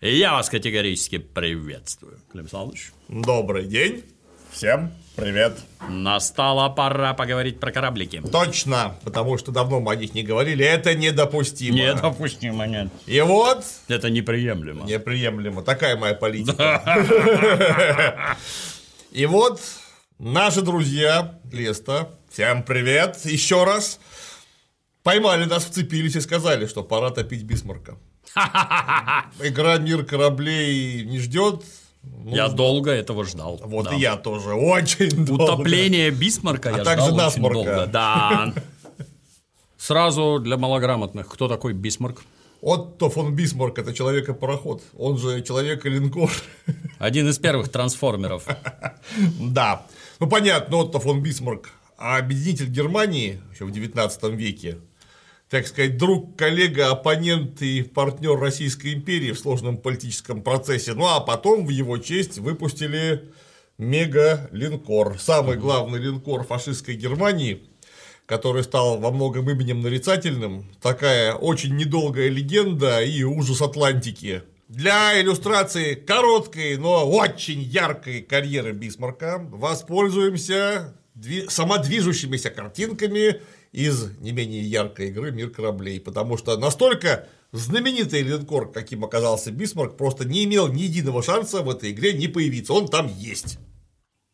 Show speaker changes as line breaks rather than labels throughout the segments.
Я вас категорически приветствую, Клим Александрович.
Добрый день. Всем привет.
Настала пора поговорить про кораблики.
Точно, потому что давно мы о них не говорили, это недопустимо.
Недопустимо, нет.
И вот...
Это неприемлемо.
Неприемлемо, такая моя политика. И вот наши друзья Леста, всем привет еще раз, поймали нас, вцепились и сказали, что пора топить Бисмарка. Игра «Мир кораблей» не ждет,
я долго этого ждал.
Вот да. и я тоже очень долго.
Утопление Бисмарка
а
я
также
ждал
насморка.
очень долго. Да. Сразу для малограмотных, кто такой Бисмарк?
Отто фон Бисмарк – это человека-пароход, он же человек-линкор.
Один из первых трансформеров.
Да. Ну, понятно, Отто фон Бисмарк – объединитель Германии еще в 19 веке, так сказать, друг, коллега, оппонент и партнер Российской империи в сложном политическом процессе. Ну а потом в его честь выпустили мега-линкор, самый главный линкор фашистской Германии, который стал во многом именем нарицательным, такая очень недолгая легенда и ужас Атлантики. Для иллюстрации короткой, но очень яркой карьеры Бисмарка воспользуемся самодвижущимися картинками из не менее яркой игры «Мир кораблей», потому что настолько знаменитый линкор, каким оказался Бисмарк, просто не имел ни единого шанса в этой игре не появиться, он там есть.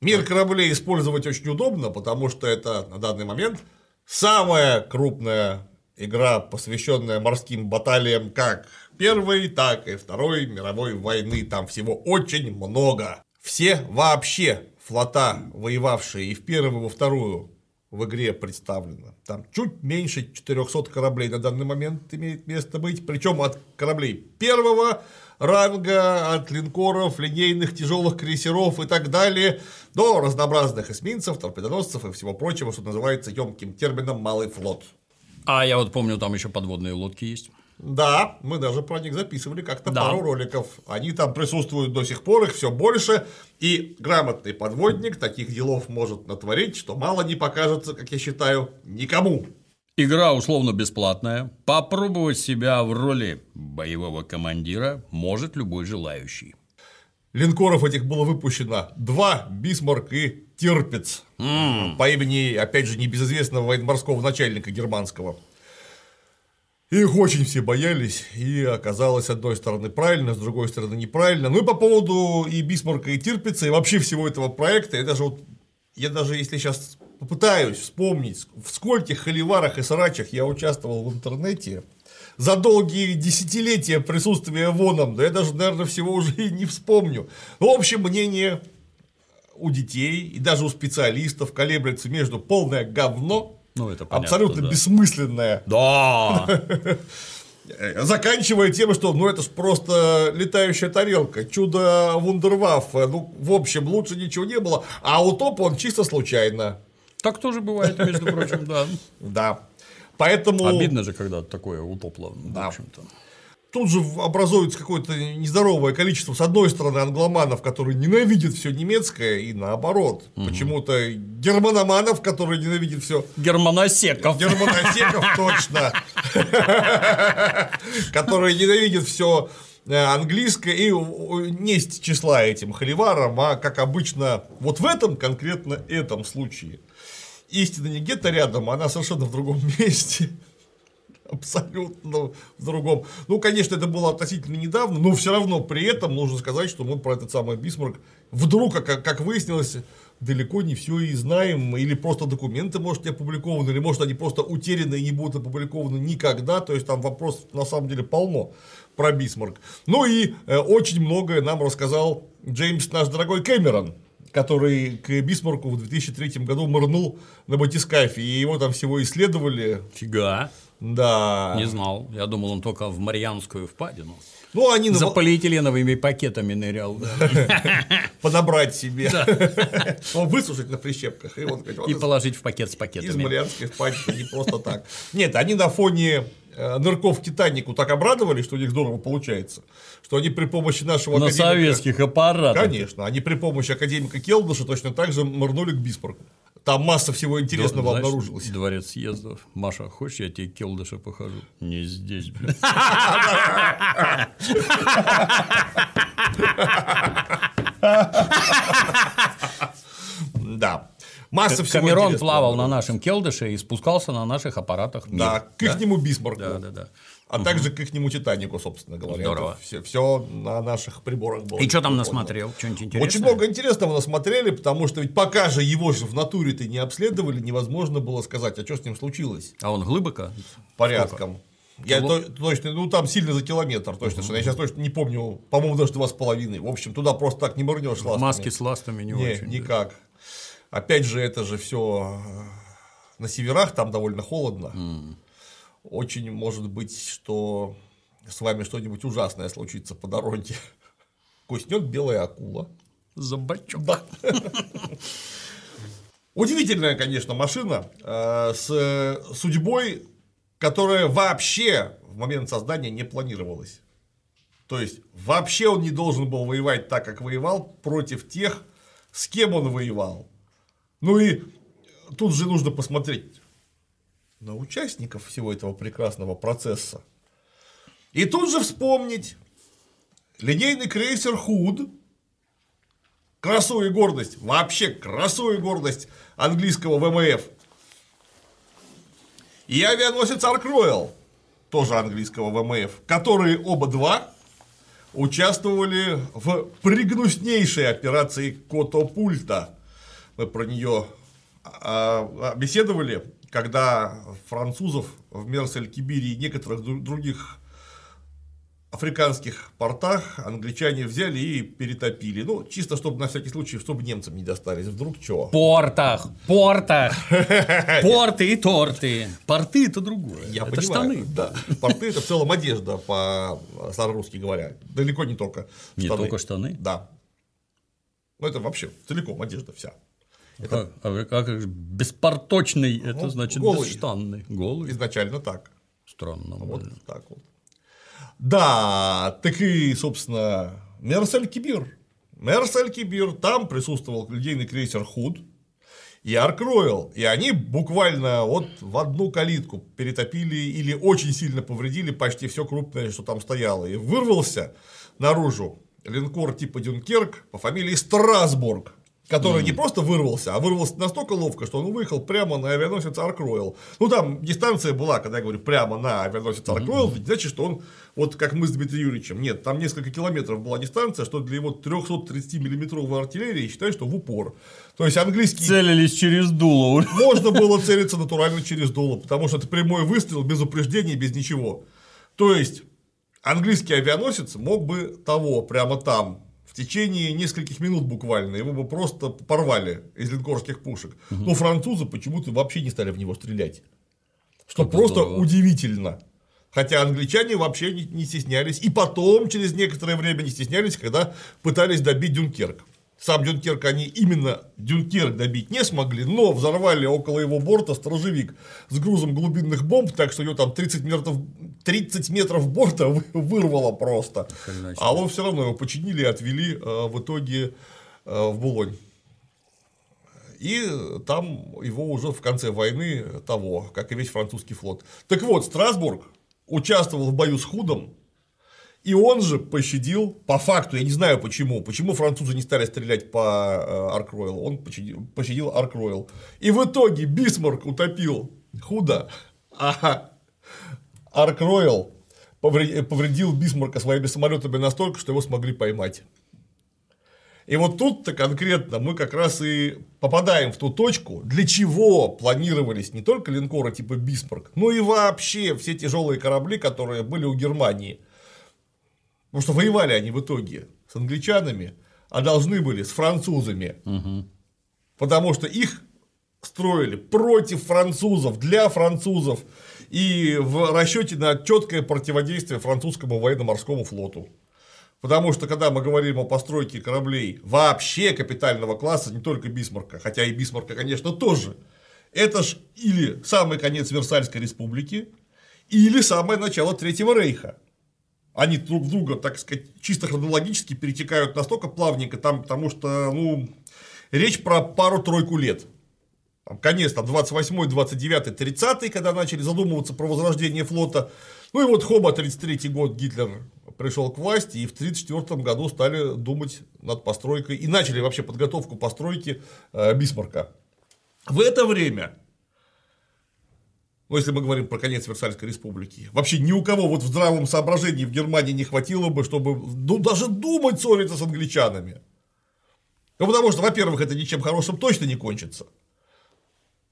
Мир кораблей использовать очень удобно, потому что это на данный момент самая крупная игра, посвященная морским баталиям как Первой, так и Второй мировой войны. Там всего очень много. Все вообще флота, воевавшие и в Первую, и во Вторую в игре представлено. Там чуть меньше 400 кораблей на данный момент имеет место быть, причем от кораблей первого ранга, от линкоров, линейных тяжелых крейсеров и так далее, до разнообразных эсминцев, торпедоносцев и всего прочего, что называется емким термином малый флот.
А я вот помню, там еще подводные лодки есть.
Да, мы даже про них записывали как-то да. пару роликов. Они там присутствуют до сих пор, их все больше. И грамотный подводник таких делов может натворить, что мало не покажется, как я считаю, никому.
Игра условно бесплатная. Попробовать себя в роли боевого командира может любой желающий.
Линкоров этих было выпущено два, Бисмарк и Тирпиц, мм. по имени, опять же, небезызвестного военно-морского начальника германского. Их очень все боялись, и оказалось, с одной стороны, правильно, с другой стороны, неправильно. Ну и по поводу и Бисмарка, и Тирпица, и вообще всего этого проекта, я даже вот, я даже если сейчас попытаюсь вспомнить, в скольких холиварах и срачах я участвовал в интернете, за долгие десятилетия присутствия воном, да я даже, наверное, всего уже и не вспомню. В общем, мнение у детей и даже у специалистов колеблется между полное говно
ну, это понятно,
абсолютно
да.
бессмысленная.
Да.
Заканчивая тем, что ну это ж просто летающая тарелка, чудо вундерваффе, ну в общем лучше ничего не было, а утоп он чисто случайно.
Так тоже бывает, между прочим, да.
Да. Поэтому.
Обидно же, когда такое утопло,
да.
в общем-то
тут же образуется какое-то нездоровое количество, с одной стороны, англоманов, которые ненавидят все немецкое, и наоборот, угу. почему-то германоманов, которые ненавидят все.
Германосеков.
Германосеков, точно. Которые ненавидят все э, английское и несть числа этим холиварам, а как обычно вот в этом конкретно этом случае истина не где-то рядом, она совершенно в другом месте абсолютно в другом. Ну, конечно, это было относительно недавно, но все равно при этом нужно сказать, что мы про этот самый Бисмарк вдруг, как, как выяснилось, далеко не все и знаем, или просто документы, может, не опубликованы, или может, они просто утеряны и не будут опубликованы никогда, то есть там вопрос на самом деле полно про Бисмарк. Ну и э, очень многое нам рассказал Джеймс, наш дорогой Кэмерон, который к Бисмарку в 2003 году мырнул на батискафе, и его там всего исследовали.
Фига.
Да.
Не знал. Я думал, он только в Марианскую впадину.
Ну, они
За полиэтиленовыми пакетами нырял.
Подобрать себе. Высушить на прищепках.
И, положить в пакет с пакетами.
Из Марианской впадины, не просто так. Нет, они на фоне э, нырков Титанику так обрадовались, что у них здорово получается, что они при помощи нашего
На советских аппаратах.
Конечно, они при помощи академика Келдыша точно так же мырнули к Бисмарку. Там масса всего интересного
Знаешь,
обнаружилось.
Дворец съездов. Маша, хочешь, я тебе келдыша покажу? Не здесь, блин.
Да. Масса всего
Камерон плавал на нашем келдыше и спускался на наших аппаратах.
Да, к ихнему Бисмарку.
Да, да, да.
А также к ихнему Титанику, собственно говоря.
Здорово.
Все, все на наших приборах было.
И что там насмотрел? Что-нибудь интересное?
Очень много интересного насмотрели, потому что ведь пока же его же в натуре-то не обследовали, невозможно было сказать, а что с ним случилось
А он глубоко?
порядком. Я
Кило-
то- точно, ну там сильно за километр, точно, что я сейчас точно не помню, по-моему, даже два с половиной. В общем, туда просто так не мырнешь ластами.
Маски с ластами не,
Не,
очень. да.
никак. Опять же, это же все на северах, там довольно холодно. Очень может быть, что с вами что-нибудь ужасное случится по дороге. Куснет белая акула.
Забачок.
Да. Удивительная, конечно, машина э, с судьбой, которая вообще в момент создания не планировалась. То есть вообще он не должен был воевать так, как воевал, против тех, с кем он воевал. Ну и тут же нужно посмотреть на участников всего этого прекрасного процесса. И тут же вспомнить линейный крейсер Худ, красу и гордость, вообще красу и гордость английского ВМФ. И авианосец Аркройл, тоже английского ВМФ, которые оба два участвовали в пригнуснейшей операции Котопульта. Мы про нее а, беседовали, когда французов в Мерсель-Кибире и некоторых дру- других африканских портах англичане взяли и перетопили. Ну, чисто чтобы на всякий случай, чтобы немцам не достались. Вдруг чего.
Портах, портах, порты и торты. Порты это другое.
Я
это
понимаю,
штаны.
Да. Порты это в целом одежда, по старорусски говоря. Далеко не только
Не только штаны?
Да. Ну, это вообще целиком одежда вся.
Как, а как же беспорточный, это
Ну,
значит
голый.
бесштанный. Голый.
Изначально так.
Странно.
Вот
блин.
так вот. Да, так и, собственно, Мерсель Кибир. Мерсель Кибир, там присутствовал линейный крейсер Худ и Арк Ройл. И они буквально вот в одну калитку перетопили или очень сильно повредили почти все крупное, что там стояло. И вырвался наружу линкор типа Дюнкерк по фамилии Страсбург. Который не просто вырвался, а вырвался настолько ловко, что он выехал прямо на авианосец Арк Ройл. Ну, там дистанция была, когда я говорю прямо на авианосец Арк Ройл, не значит, что он, вот как мы с Дмитрием Юрьевичем, нет, там несколько километров была дистанция, что для его 330-миллиметровой артиллерии считаю, что в упор. То есть английский
Целились через дуло.
можно было целиться натурально через дуло, потому что это прямой выстрел без упреждений, без ничего. То есть английский авианосец мог бы того прямо там в течение нескольких минут буквально его бы просто порвали из линкорских пушек. Но французы почему-то вообще не стали в него стрелять. Что
Это
просто
здорово.
удивительно. Хотя англичане вообще не, не стеснялись. И потом, через некоторое время, не стеснялись, когда пытались добить Дюнкерк. Сам Дюнкерк они именно Дюнкерк добить не смогли, но взорвали около его борта сторожевик с грузом глубинных бомб, так что ее там 30 метров, 30 метров борта вы- вырвало просто. А он все равно его починили и отвели э, в итоге э, в Булонь. И там его уже в конце войны того, как и весь французский флот. Так вот, Страсбург участвовал в бою с Худом, и он же пощадил, по факту, я не знаю почему, почему французы не стали стрелять по Арк Ройялу, он пощадил, пощадил Арк Ройял. И в итоге Бисмарк утопил Худа, а Арк Ройял повредил Бисмарка своими самолетами настолько, что его смогли поймать. И вот тут-то конкретно мы как раз и попадаем в ту точку, для чего планировались не только линкоры типа Бисмарк, но и вообще все тяжелые корабли, которые были у Германии. Потому что воевали они в итоге с англичанами, а должны были с французами. Потому что их строили против французов, для французов и в расчете на четкое противодействие французскому военно-морскому флоту. Потому что, когда мы говорим о постройке кораблей вообще капитального класса, не только Бисмарка, хотя и Бисмарка, конечно, тоже, это ж или самый конец Версальской республики, или самое начало Третьего Рейха. Они друг друга, так сказать, чисто хронологически перетекают настолько плавненько, там, потому что, ну, речь про пару-тройку лет. там, конец там, 28, 29, 30, когда начали задумываться про возрождение флота. Ну и вот хоба 33 год Гитлер пришел к власти, и в 1934 году стали думать над постройкой и начали вообще подготовку постройки э, Бисмарка. В это время ну, если мы говорим про конец Версальской республики, вообще ни у кого вот в здравом соображении в Германии не хватило бы, чтобы ну, даже думать ссориться с англичанами. Ну, потому что, во-первых, это ничем хорошим точно не кончится.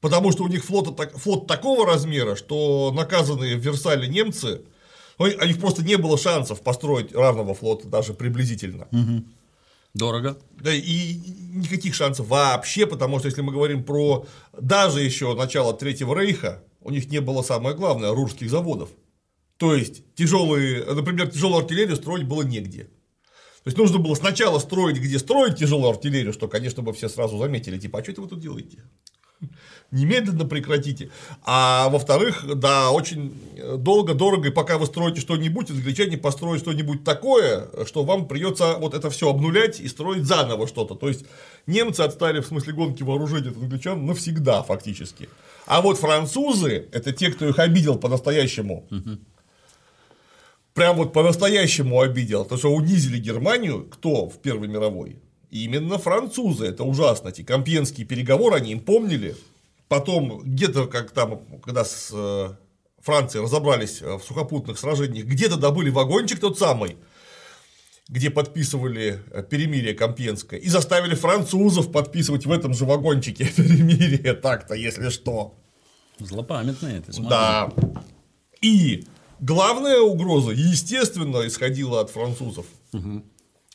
Потому что у них флот, флот такого размера, что наказанные в Версале немцы, ну, у них просто не было шансов построить равного флота даже приблизительно.
Угу. Дорого.
Да, и никаких шансов вообще, потому что если мы говорим про даже еще начало Третьего Рейха, у них не было самое главное рурских заводов. То есть тяжелые, например, тяжелую артиллерию строить было негде. То есть нужно было сначала строить, где строить тяжелую артиллерию, что, конечно, бы все сразу заметили, типа, а что это вы тут делаете? Немедленно прекратите. А во-вторых, да, очень долго, дорого, и пока вы строите что-нибудь, англичане построят что-нибудь такое, что вам придется вот это все обнулять и строить заново что-то. То есть немцы отстали в смысле гонки вооружения от англичан навсегда фактически. А вот французы это те, кто их обидел по-настоящему. Прям вот по-настоящему обидел, потому что унизили Германию, кто в Первой мировой? Именно французы, это ужасно. Эти компьенские переговоры, они им помнили. Потом, где-то, как там, когда с э, Францией разобрались э, в сухопутных сражениях, где-то добыли вагончик тот самый, где подписывали э, перемирие Компьенское, и заставили французов подписывать в этом же вагончике перемирие, так-то, если что.
Злопамятные это,
смотри. Да. И главная угроза, естественно, исходила от французов. Угу.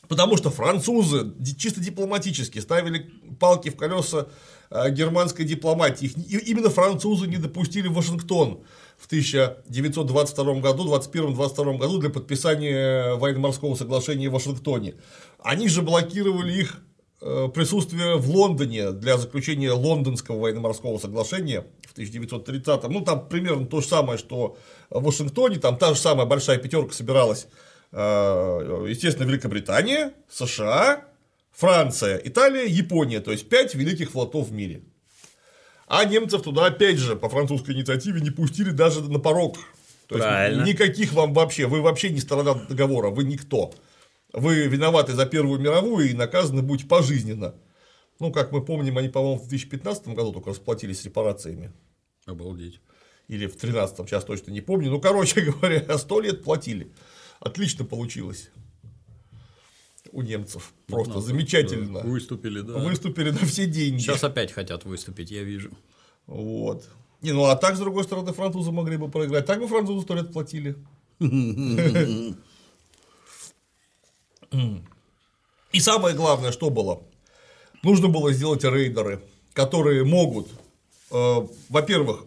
Потому что французы чисто дипломатически ставили палки в колеса германской дипломатии. И именно французы не допустили Вашингтон в 1922 году, 21-22 году для подписания военно-морского соглашения в Вашингтоне. Они же блокировали их э, присутствие в Лондоне для заключения лондонского военно-морского соглашения в 1930 Ну, там примерно то же самое, что в Вашингтоне, там та же самая большая пятерка собиралась Э, естественно, Великобритания, США, Франция, Италия, Япония, то есть пять великих флотов в мире. А немцев туда, опять же, по французской инициативе не пустили даже на порог. То есть никаких вам вообще, вы вообще не сторона договора, вы никто. Вы виноваты за Первую мировую и наказаны будете пожизненно. Ну, как мы помним, они, по-моему, в 2015 году только расплатились репарациями.
Обалдеть.
Или в 2013, сейчас точно не помню. Ну, короче говоря, сто лет платили. Отлично получилось у немцев. Просто ну, замечательно.
Выступили, да.
Выступили на все деньги.
Сейчас опять хотят выступить, я вижу.
Вот. Не, ну а так, с другой стороны, французы могли бы проиграть. Так бы французы сто лет платили. И самое главное, что было? Нужно было сделать рейдеры, которые могут, э, во-первых,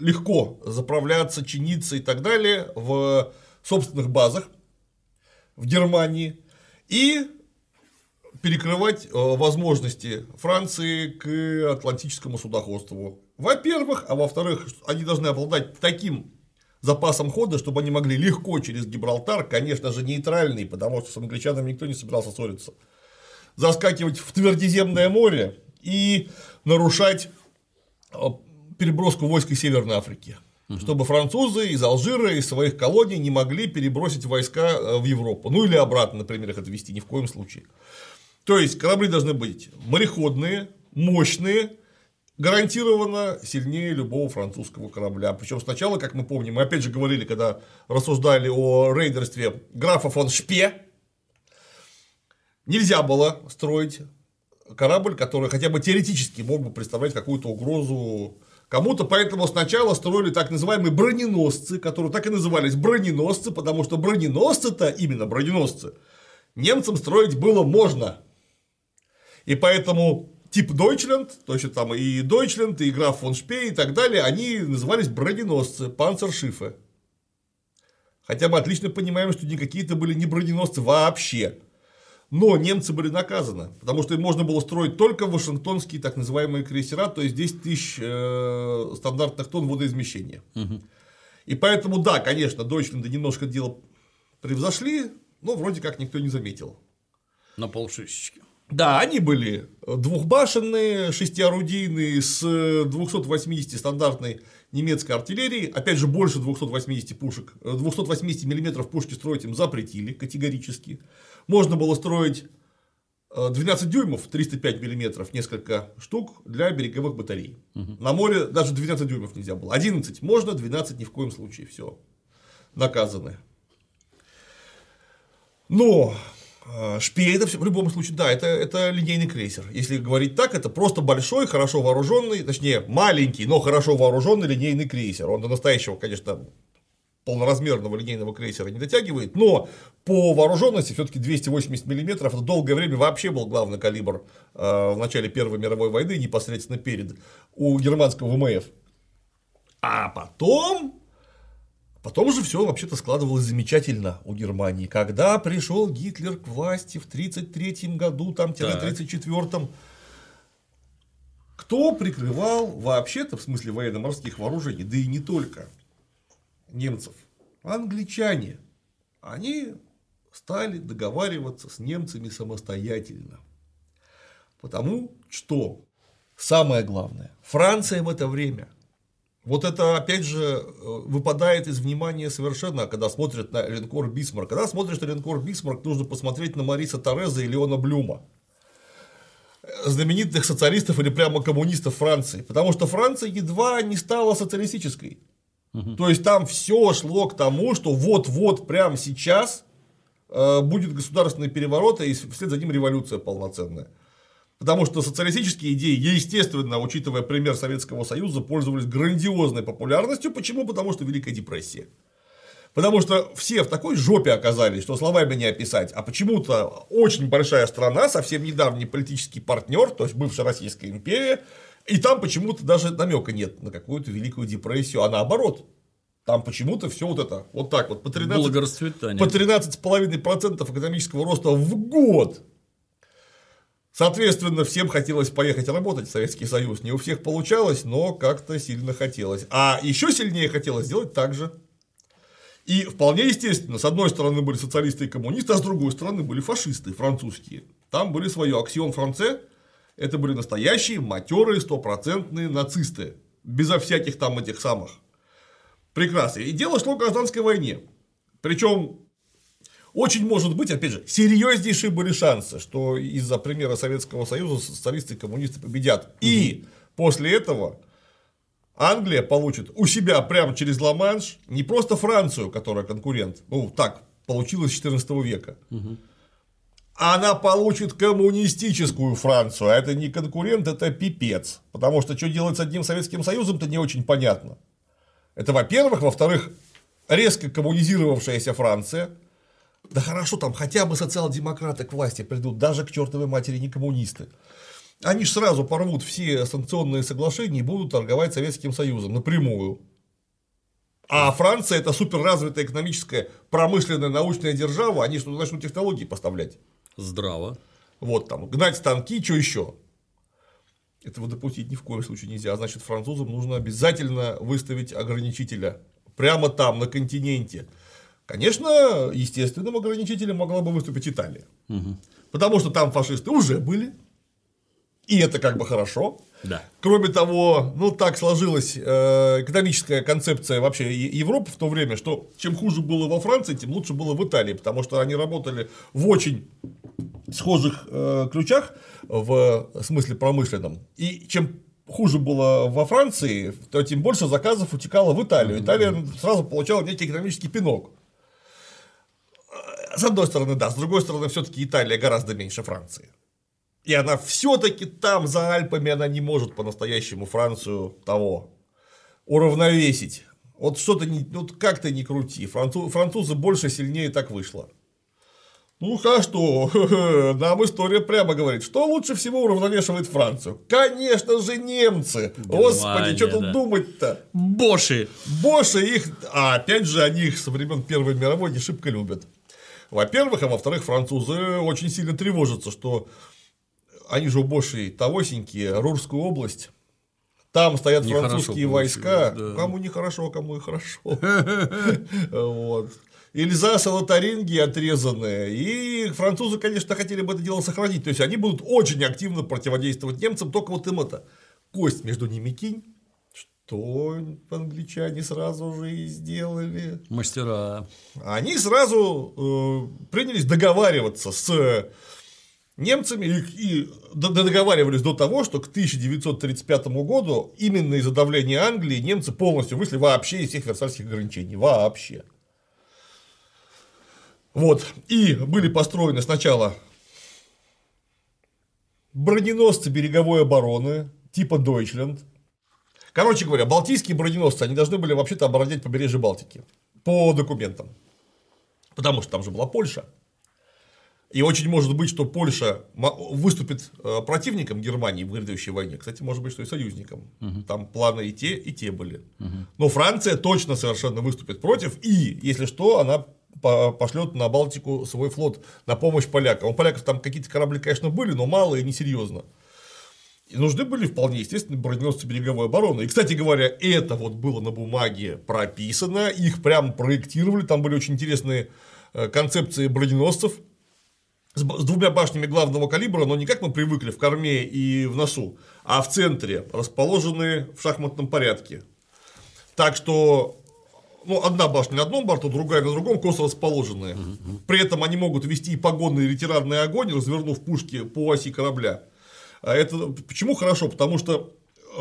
легко заправляться, чиниться и так далее в собственных базах в Германии и перекрывать э, возможности Франции к атлантическому судоходству. Во-первых, а во-вторых, они должны обладать таким запасом хода, чтобы они могли легко через Гибралтар, конечно же, нейтральный, потому что с англичанами никто не собирался ссориться, заскакивать в Твердиземное море и нарушать э, переброску войск из Северной Африки угу. чтобы французы из Алжира, из своих колоний не могли перебросить войска э, в Европу. Ну или обратно, например, их отвести ни в коем случае. То есть корабли должны быть мореходные, мощные, гарантированно сильнее любого французского корабля. Причем сначала, как мы помним, мы опять же говорили, когда рассуждали о рейдерстве графа фон Шпе, нельзя было строить корабль, который хотя бы теоретически мог бы представлять какую-то угрозу Кому-то поэтому сначала строили так называемые броненосцы, которые так и назывались броненосцы, потому что броненосцы-то, именно броненосцы, немцам строить было можно. И поэтому тип Deutschland, то есть там и Deutschland, и граф фон Шпей и так далее, они назывались броненосцы, панцершифы. Хотя мы отлично понимаем, что никакие это были не броненосцы вообще. Но немцы были наказаны, потому что им можно было строить только вашингтонские так называемые крейсера, то есть 10 тысяч э, стандартных тонн водоизмещения. Угу. И поэтому, да, конечно, Дойчленды немножко дело превзошли, но вроде как никто не заметил.
На полшишечки.
Да, они были двухбашенные, шестиорудийные, с 280 стандартной немецкой артиллерии, опять же, больше 280 пушек, 280 миллиметров пушки строить им запретили категорически. Можно было строить 12 дюймов, 305 миллиметров, несколько штук для береговых батарей. Угу. На море даже 12 дюймов нельзя было. 11 можно, 12 ни в коем случае. Все. Наказаны. Но э, Шпей это в любом случае, да, это, это линейный крейсер. Если говорить так, это просто большой, хорошо вооруженный, точнее, маленький, но хорошо вооруженный линейный крейсер. Он до настоящего, конечно, полноразмерного линейного крейсера не дотягивает, но по вооруженности все-таки 280 мм это долгое время вообще был главный калибр э, в начале Первой мировой войны, непосредственно перед у германского ВМФ. А потом Потом же все вообще-то складывалось замечательно у Германии. Когда пришел Гитлер к власти в 1933 году, там, 1934 кто прикрывал вообще-то, в смысле военно-морских вооружений, да и не только, немцев, англичане, они стали договариваться с немцами самостоятельно. Потому что самое главное, Франция в это время, вот это опять же э, выпадает из внимания совершенно, когда смотрят на линкор Бисмарк. Когда смотришь на линкор Бисмарк, нужно посмотреть на Мориса Тореза и Леона Блюма знаменитых социалистов или прямо коммунистов Франции, потому что Франция едва не стала социалистической. То есть там все шло к тому, что вот-вот прямо сейчас э, будет государственный переворот, и вслед за ним революция полноценная. Потому что социалистические идеи, естественно, учитывая пример Советского Союза, пользовались грандиозной популярностью. Почему? Потому что Великая депрессия. Потому что все в такой жопе оказались, что словами не описать. А почему-то очень большая страна, совсем недавний политический партнер, то есть бывшая Российская империя, и там почему-то даже намека нет на какую-то великую депрессию, а наоборот. Там почему-то все вот это, вот так вот, по 13, по 13,5% экономического роста в год. Соответственно, всем хотелось поехать работать в Советский Союз. Не у всех получалось, но как-то сильно хотелось. А еще сильнее хотелось сделать так же. И вполне естественно, с одной стороны были социалисты и коммунисты, а с другой стороны были фашисты французские. Там были свои аксион франце, это были настоящие, матерые, стопроцентные нацисты. Безо всяких там этих самых. Прекрасно. И дело шло к гражданской войне. Причем очень может быть, опять же, серьезнейшие были шансы, что из-за примера Советского Союза социалисты и коммунисты победят. Угу. И после этого Англия получит у себя прямо через Ла-Манш не просто Францию, которая конкурент, ну так получилось с 14 века, угу она получит коммунистическую Францию, а это не конкурент, это пипец. Потому что что делать с одним Советским Союзом, то не очень понятно. Это во-первых. Во-вторых, резко коммунизировавшаяся Франция, да хорошо, там хотя бы социал-демократы к власти придут, даже к чертовой матери не коммунисты. Они же сразу порвут все санкционные соглашения и будут торговать Советским Союзом напрямую. А Франция это суперразвитая экономическая, промышленная, научная держава, они что начнут технологии поставлять.
Здраво.
Вот там, гнать станки, что еще? Этого допустить ни в коем случае нельзя. А значит, французам нужно обязательно выставить ограничителя прямо там, на континенте. Конечно, естественным ограничителем могла бы выступить Италия. Угу. Потому что там фашисты уже были, и это как бы хорошо.
Да.
Кроме того, ну так сложилась э, экономическая концепция вообще Европы в то время, что чем хуже было во Франции, тем лучше было в Италии, потому что они работали в очень схожих э, ключах в смысле промышленном. И чем хуже было во Франции, то тем больше заказов утекало в Италию. Италия сразу получала некий экономический пинок. С одной стороны, да, с другой стороны, все-таки Италия гораздо меньше Франции. И она все-таки там, за Альпами, она не может по-настоящему Францию того уравновесить. Вот что-то не, вот как-то не крути. Француз, французы больше, сильнее так вышло. Ну а что, нам история прямо говорит, что лучше всего уравновешивает Францию? Конечно же немцы. Германия, Господи, что тут да. думать-то?
Боши.
Боши их, а опять же они их со времен Первой мировой не шибко любят. Во-первых, а во-вторых, французы очень сильно тревожатся, что они же убошие Тавосенькие, Рурскую область. Там стоят французские войска. Да. Кому нехорошо, кому и хорошо. вот. Эльзаса, Лотарингии отрезанные. И французы, конечно, хотели бы это дело сохранить. То есть они будут очень активно противодействовать немцам, только вот им это кость между ними кинь. Что англичане сразу же и сделали.
Мастера.
Они сразу э, принялись договариваться с немцами и, и договаривались до того, что к 1935 году именно из-за давления Англии немцы полностью вышли вообще из всех версальских ограничений. Вообще. Вот. И были построены сначала броненосцы береговой обороны типа Deutschland. Короче говоря, балтийские броненосцы, они должны были вообще-то оборонять побережье Балтики по документам. Потому что там же была Польша. И очень может быть, что Польша выступит э, противником Германии в грядущей войне. Кстати, может быть, что и союзником. Угу. Там планы и те, и те были. Угу. Но Франция точно совершенно выступит против. И, если что, она пошлет на Балтику свой флот на помощь полякам. У поляков там какие-то корабли, конечно, были, но мало и несерьезно. И нужны были вполне естественно броненосцы береговой обороны. И, кстати говоря, это вот было на бумаге прописано, их прям проектировали, там были очень интересные э, концепции броненосцев с двумя башнями главного калибра, но не как мы привыкли в корме и в носу, а в центре, расположенные в шахматном порядке. Так что ну, одна башня на одном борту, другая на другом, косо расположенные. При этом они могут вести и погонный и ретирарный огонь, развернув пушки по оси корабля. А это почему хорошо? Потому что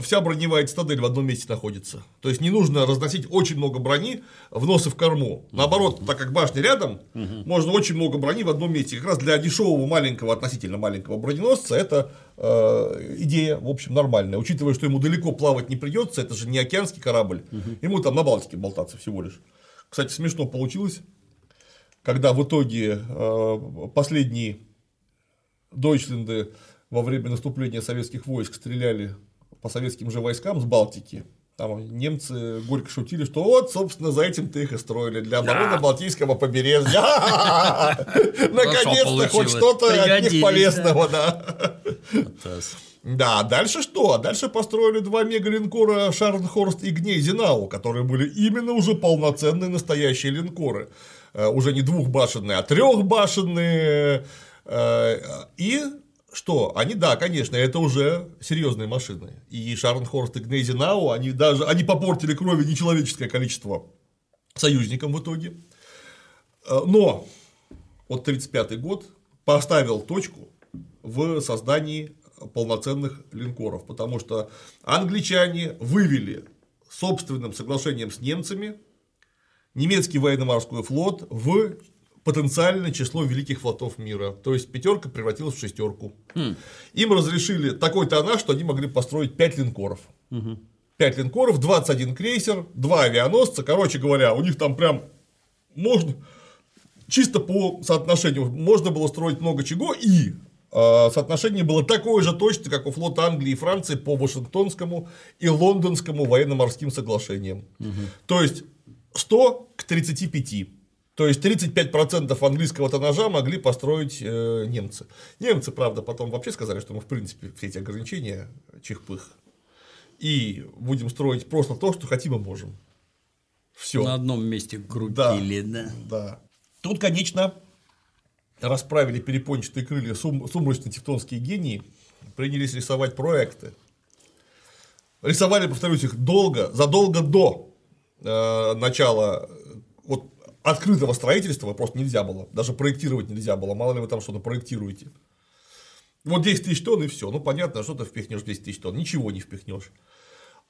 вся броневая цитадель в одном месте находится. То есть не нужно разносить очень много брони в нос и в корму. Наоборот, так как башня рядом, можно очень много брони в одном месте. Как раз для дешевого маленького, относительно маленького броненосца это э, идея, в общем, нормальная. Учитывая, что ему далеко плавать не придется, это же не океанский корабль, ему там на Балтике болтаться всего лишь. Кстати, смешно получилось, когда в итоге э, последние Дойчленды во время наступления советских войск стреляли по советским же войскам с Балтики. Там немцы горько шутили, что вот, собственно, за этим-то их и строили, для обороны да. Балтийского побережья. Наконец-то хоть что-то от них полезного, да. Да, дальше что? Дальше построили два мегалинкора Шарнхорст и Гнейзенау, которые были именно уже полноценные настоящие линкоры. Э, уже не двухбашенные, а трехбашенные. Э, и что они, да, конечно, это уже серьезные машины. И Шарнхорст и Гнейзенау, они даже, они попортили крови нечеловеческое количество союзникам в итоге. Э, но вот 1935 год поставил точку в создании полноценных линкоров, потому что англичане вывели собственным соглашением с немцами немецкий военно-морской флот в потенциальное число великих флотов мира. То есть пятерка превратилась в шестерку. Хм. Им разрешили такой тоннаж, что они могли построить 5 линкоров. Угу. 5 линкоров, 21 крейсер, 2 авианосца. Короче говоря, у них там прям можно чисто по соотношению можно было строить много чего и э, соотношение было такое же точно, как у флота Англии и Франции по Вашингтонскому и Лондонскому военно-морским соглашениям. Угу. То есть 100 к 35. То есть 35% английского тоннажа могли построить э, немцы. Немцы, правда, потом вообще сказали, что мы, в принципе, все эти ограничения чихпых. И будем строить просто то, что хотим и можем. Все.
На одном месте крутили,
да. Да. да. Тут, конечно, расправили перепончатые крылья сум- сумрачные тевтонские гении, принялись рисовать проекты. Рисовали, повторюсь, их долго, задолго до э, начала вот открытого строительства просто нельзя было. Даже проектировать нельзя было. Мало ли вы там что-то проектируете. Вот 10 тысяч тонн и все. Ну, понятно, что ты впихнешь 10 тысяч тонн. Ничего не впихнешь.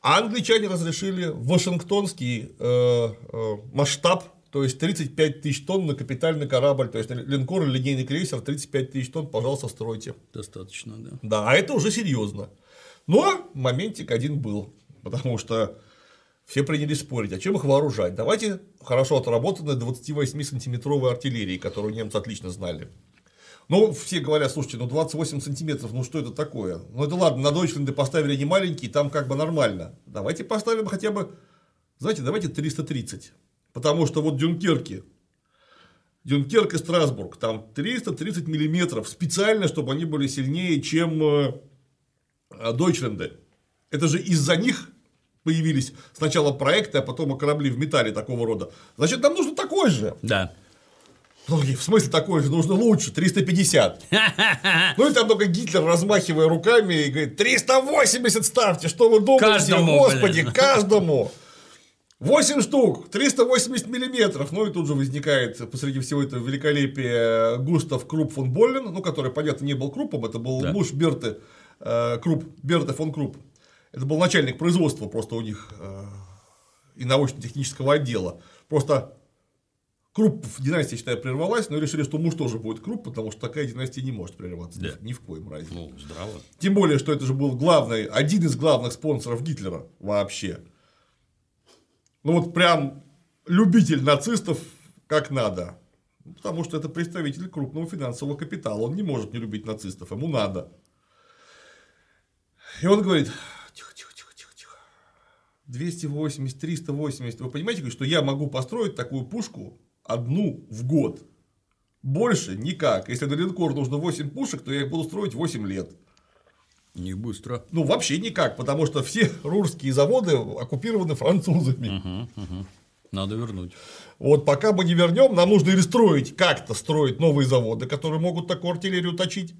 А англичане разрешили Вашингтонский э, э, масштаб, то есть 35 тысяч тонн на капитальный корабль, то есть линкор или линейный крейсер, 35 тысяч тонн, пожалуйста, стройте.
Достаточно, да.
Да, а это уже серьезно. Но моментик один был, потому что все принялись спорить, а чем их вооружать. Давайте хорошо отработанной 28-сантиметровой артиллерии, которую немцы отлично знали. Ну, все говорят, слушайте, ну 28 сантиметров, ну что это такое? Ну это ладно, на Дойчленды поставили не маленький, там как бы нормально. Давайте поставим хотя бы, знаете, давайте 330. Потому что вот Дюнкерки, Дюнкерк и Страсбург, там 330 миллиметров, специально, чтобы они были сильнее, чем э, Дойчленды. Это же из-за них появились сначала проекты, а потом и корабли в металле такого рода. Значит, нам нужно такой же.
Да.
Ну, в смысле такой же, нужно лучше, 350. Ну и там только Гитлер, размахивая руками, и говорит, 380 ставьте, что вы думаете,
Каждому,
господи,
блин.
каждому. 8 штук, 380 миллиметров. Ну и тут же возникает посреди всего этого великолепия Густав Круп фон Боллен, ну, который, понятно, не был Крупом, это был
Да.
муж Берты э, Круп, Берты фон Круп. Это был начальник производства просто у них э, и научно-технического отдела. Просто Круп династия, считаю, прервалась, но решили, что муж тоже будет Круп, потому что такая династия не может прерываться
Да.
ни в коем разе.
Ну, здраво.
Тем более, что это же был главный, один из главных спонсоров Гитлера вообще. Ну вот прям любитель нацистов как надо. Ну, Потому что это представитель крупного финансового капитала. Он не может не любить нацистов, ему надо. И он говорит, тихо, тихо, тихо, тихо, тихо. 280, 380. Вы понимаете, что я могу построить такую пушку одну в год. Больше никак. Если на линкор нужно 8 пушек, то я их буду строить 8 лет.
Не быстро.
Ну, вообще никак, потому что все рурские заводы оккупированы французами.
Надо вернуть.
Вот пока мы не вернем, нам нужно или строить, как-то строить новые заводы, которые могут такую артиллерию точить,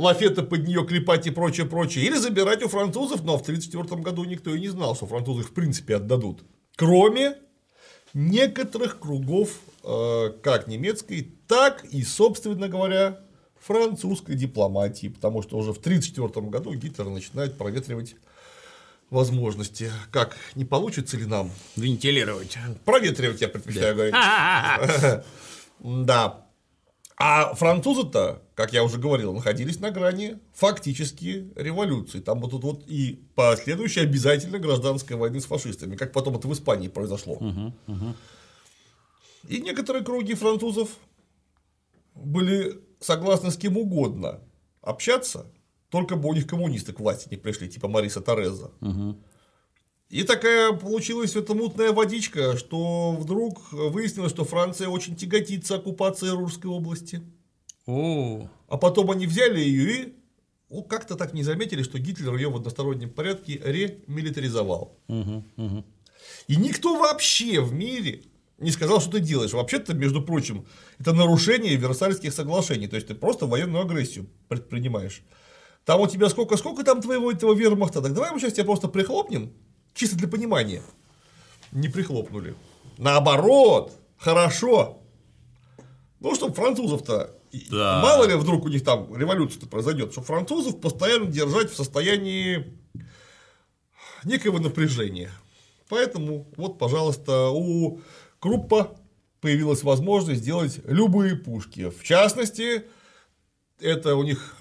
лафеты под нее клепать и прочее, прочее, или забирать у французов, но в 1934 году никто и не знал, что французы их в принципе отдадут. Кроме некоторых кругов, э, как немецкой, так и, собственно говоря, французской дипломатии, потому что уже в 1934 году Гитлер начинает проветривать возможности. Как, не получится ли нам?
Вентилировать.
Проветривать я предпочитаю говорить. Да. А французы-то, как я уже говорил, находились на грани фактически революции. Там вот тут вот и последующая обязательно гражданская войны с фашистами, как потом это в Испании произошло. И некоторые круги французов были согласны с кем угодно общаться, только бы у них коммунисты к власти не пришли, типа Мариса Тореза. И такая получилась эта мутная водичка, что вдруг выяснилось, что Франция очень тяготится оккупацией Рурской области.
О,
А потом они взяли ее и ну, как-то так не заметили, что Гитлер ее в одностороннем порядке ремилитаризовал. И никто вообще в мире не сказал, что ты делаешь. Вообще-то, между прочим, это нарушение Версальских соглашений. То есть ты просто военную агрессию предпринимаешь. Там у тебя сколько, сколько там твоего этого вермахта? Так давай мы сейчас тебя просто прихлопнем, чисто для понимания. Не прихлопнули. Наоборот, хорошо. Ну, чтобы французов-то,
Да.
мало ли вдруг у них там революция-то произойдет, чтобы французов постоянно держать в состоянии некого напряжения. Поэтому, вот, пожалуйста, у Круппа появилась возможность сделать любые пушки. В частности, это у них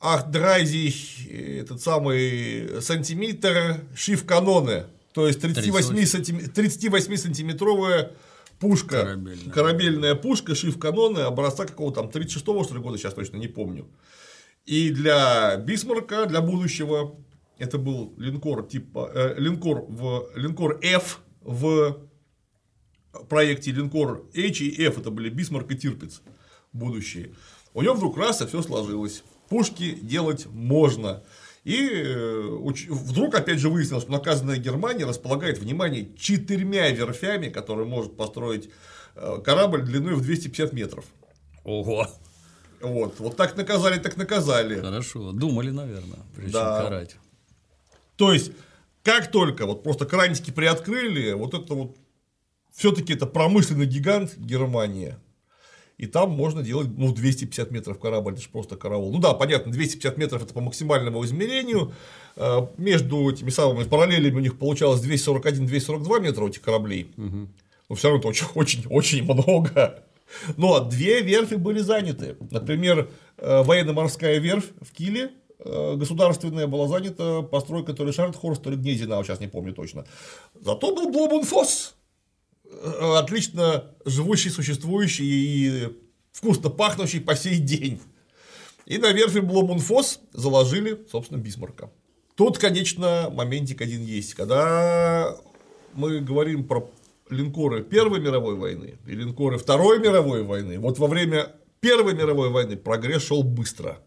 Ахдрайзи, этот самый сантиметр шиф-каноны, то есть 38, сантим- 38 сантиметровая пушка,
Корабельная.
корабельная пушка шиф-каноны образца какого-то там 36-го что ли года, сейчас точно не помню. И для Бисмарка, для будущего, это был линкор типа э, линкор в линкор F в проекте линкор H и F это были Бисмарк и Тирпиц будущие. У него вдруг раз и все сложилось. Пушки делать можно. И э, вдруг, опять же, выяснилось, что наказанная Германия располагает, внимание, четырьмя верфями, которые может построить э, корабль длиной в 250 метров.
ого.
Вот, вот так наказали, так наказали.
Хорошо. Думали, наверное, прежде
Да.
чем карать.
То есть, как только вот просто кранчики приоткрыли, вот это вот все-таки это промышленный гигант Германия. И там можно делать, ну, 250 метров корабль, это же просто караул. Ну да, понятно, 250 метров это по максимальному измерению. Э, Между этими самыми параллелями у них получалось 241-242 метра у этих кораблей. Но все равно это очень, очень, очень много. Но две верфи были заняты. Например, э, военно-морская верфь в Киле э, государственная была занята постройкой то ли Шартхорст, то ли Гнезина, сейчас не помню точно. Зато был Блобунфос, э, отлично живущий, существующий и вкусно пахнущий по сей день. И на верфи Бломунфос заложили, собственно, Бисмарка. Тут, конечно, моментик один есть. Когда мы говорим про линкоры Первой мировой войны и линкоры Второй мировой войны, вот во время Первой мировой войны прогресс шел быстро.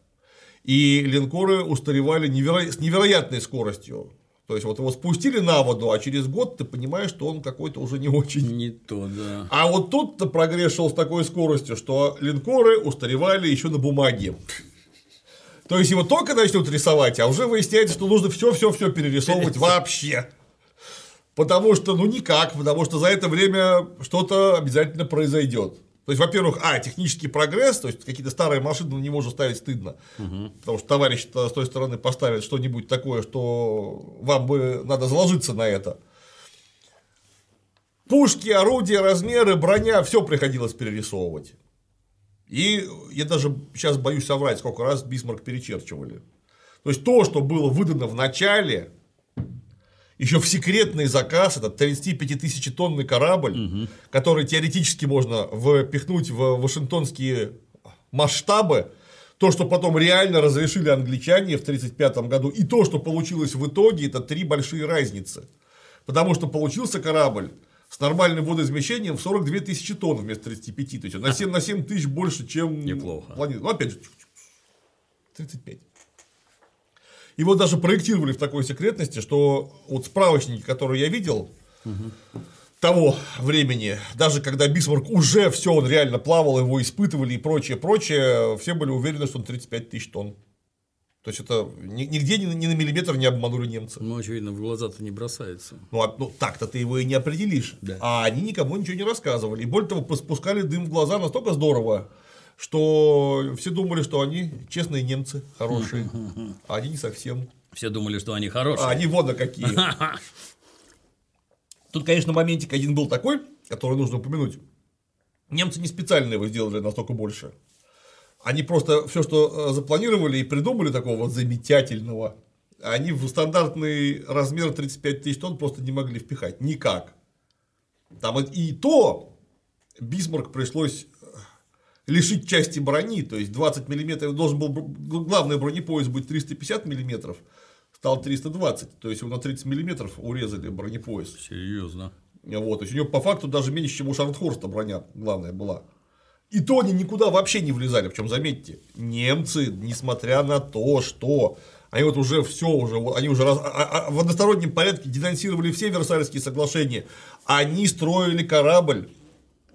И линкоры устаревали неверо- с невероятной скоростью. То есть вот его спустили на воду, а через год ты понимаешь, что он какой-то уже не очень.
Не то, да.
А вот тут-то прогресс шел с такой скоростью, что линкоры устаревали еще на бумаге. То есть его только начнут рисовать, а уже выясняется, что нужно все-все-все перерисовывать вообще. Потому что, ну никак, потому что за это время что-то обязательно произойдет. То есть, во-первых, а, технический прогресс, то есть какие-то старые машины на него уже ставить стыдно. Угу. Потому что товарищ с той стороны поставит что-нибудь такое, что вам бы надо заложиться на это. Пушки, орудия, размеры, броня, все приходилось перерисовывать. И я даже сейчас боюсь соврать, сколько раз Бисмарк перечерчивали. То есть то, что было выдано в начале, еще в секретный заказ, этот 35 тысяч тонный корабль, угу. который теоретически можно впихнуть в вашингтонские масштабы, то, что потом реально разрешили англичане в 1935 году, и то, что получилось в итоге, это три большие разницы. Потому что получился корабль с нормальным водоизмещением в 42 тысячи тонн вместо 35. То есть на 7, на 7 тысяч больше, чем
Неплохо.
планета. Ну, опять же, 35. Его даже проектировали в такой секретности, что вот справочники, которые я видел, угу. того времени, даже когда Бисмарк уже все, он реально плавал, его испытывали и прочее, прочее, все были уверены, что он 35 тысяч тонн. То есть это нигде ни, ни на миллиметр не обманули немцы.
Ну, очевидно, в глаза-то не бросается.
Ну, а, ну так-то ты его и не определишь. Да. А они никому ничего не рассказывали. И более того, спускали дым в глаза настолько здорово, что все думали, что они честные немцы, хорошие, а они не совсем.
Все думали, что они хорошие.
А они вот на какие. Тут, конечно, моментик один был такой, который нужно упомянуть. Немцы не специально его сделали настолько больше. Они просто все, что э, запланировали и придумали такого замечательного, они в стандартный размер 35 тысяч тонн просто не могли впихать. Никак. Там и то Бисмарк пришлось лишить части брони, то есть 20 миллиметров, должен был главный бронепоезд быть 350 миллиметров, стал 320, то есть его на 30 миллиметров урезали бронепоезд.
Серьезно.
Вот, то есть у него по факту даже меньше, чем у Шарнхорста броня главная была. И то они никуда вообще не влезали. Причем, заметьте, немцы, несмотря на то, что они вот уже все уже, они уже раз, а, а, в одностороннем порядке денонсировали все Версальские соглашения, они строили корабль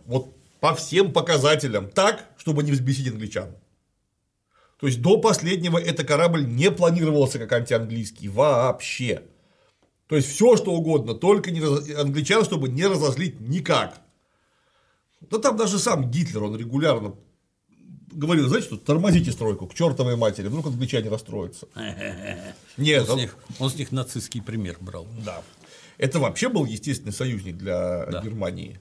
вот по всем показателям так, чтобы не взбесить англичан. То есть до последнего этот корабль не планировался как антианглийский вообще. То есть все что угодно, только не раз... англичан, чтобы не разозлить никак. Да там даже сам Гитлер, он регулярно говорил, знаете, что тормозите стройку к чертовой матери, вдруг англичане расстроятся.
Нет, он, он... С них, он с них нацистский пример брал.
Да. Это вообще был естественный союзник для да. Германии.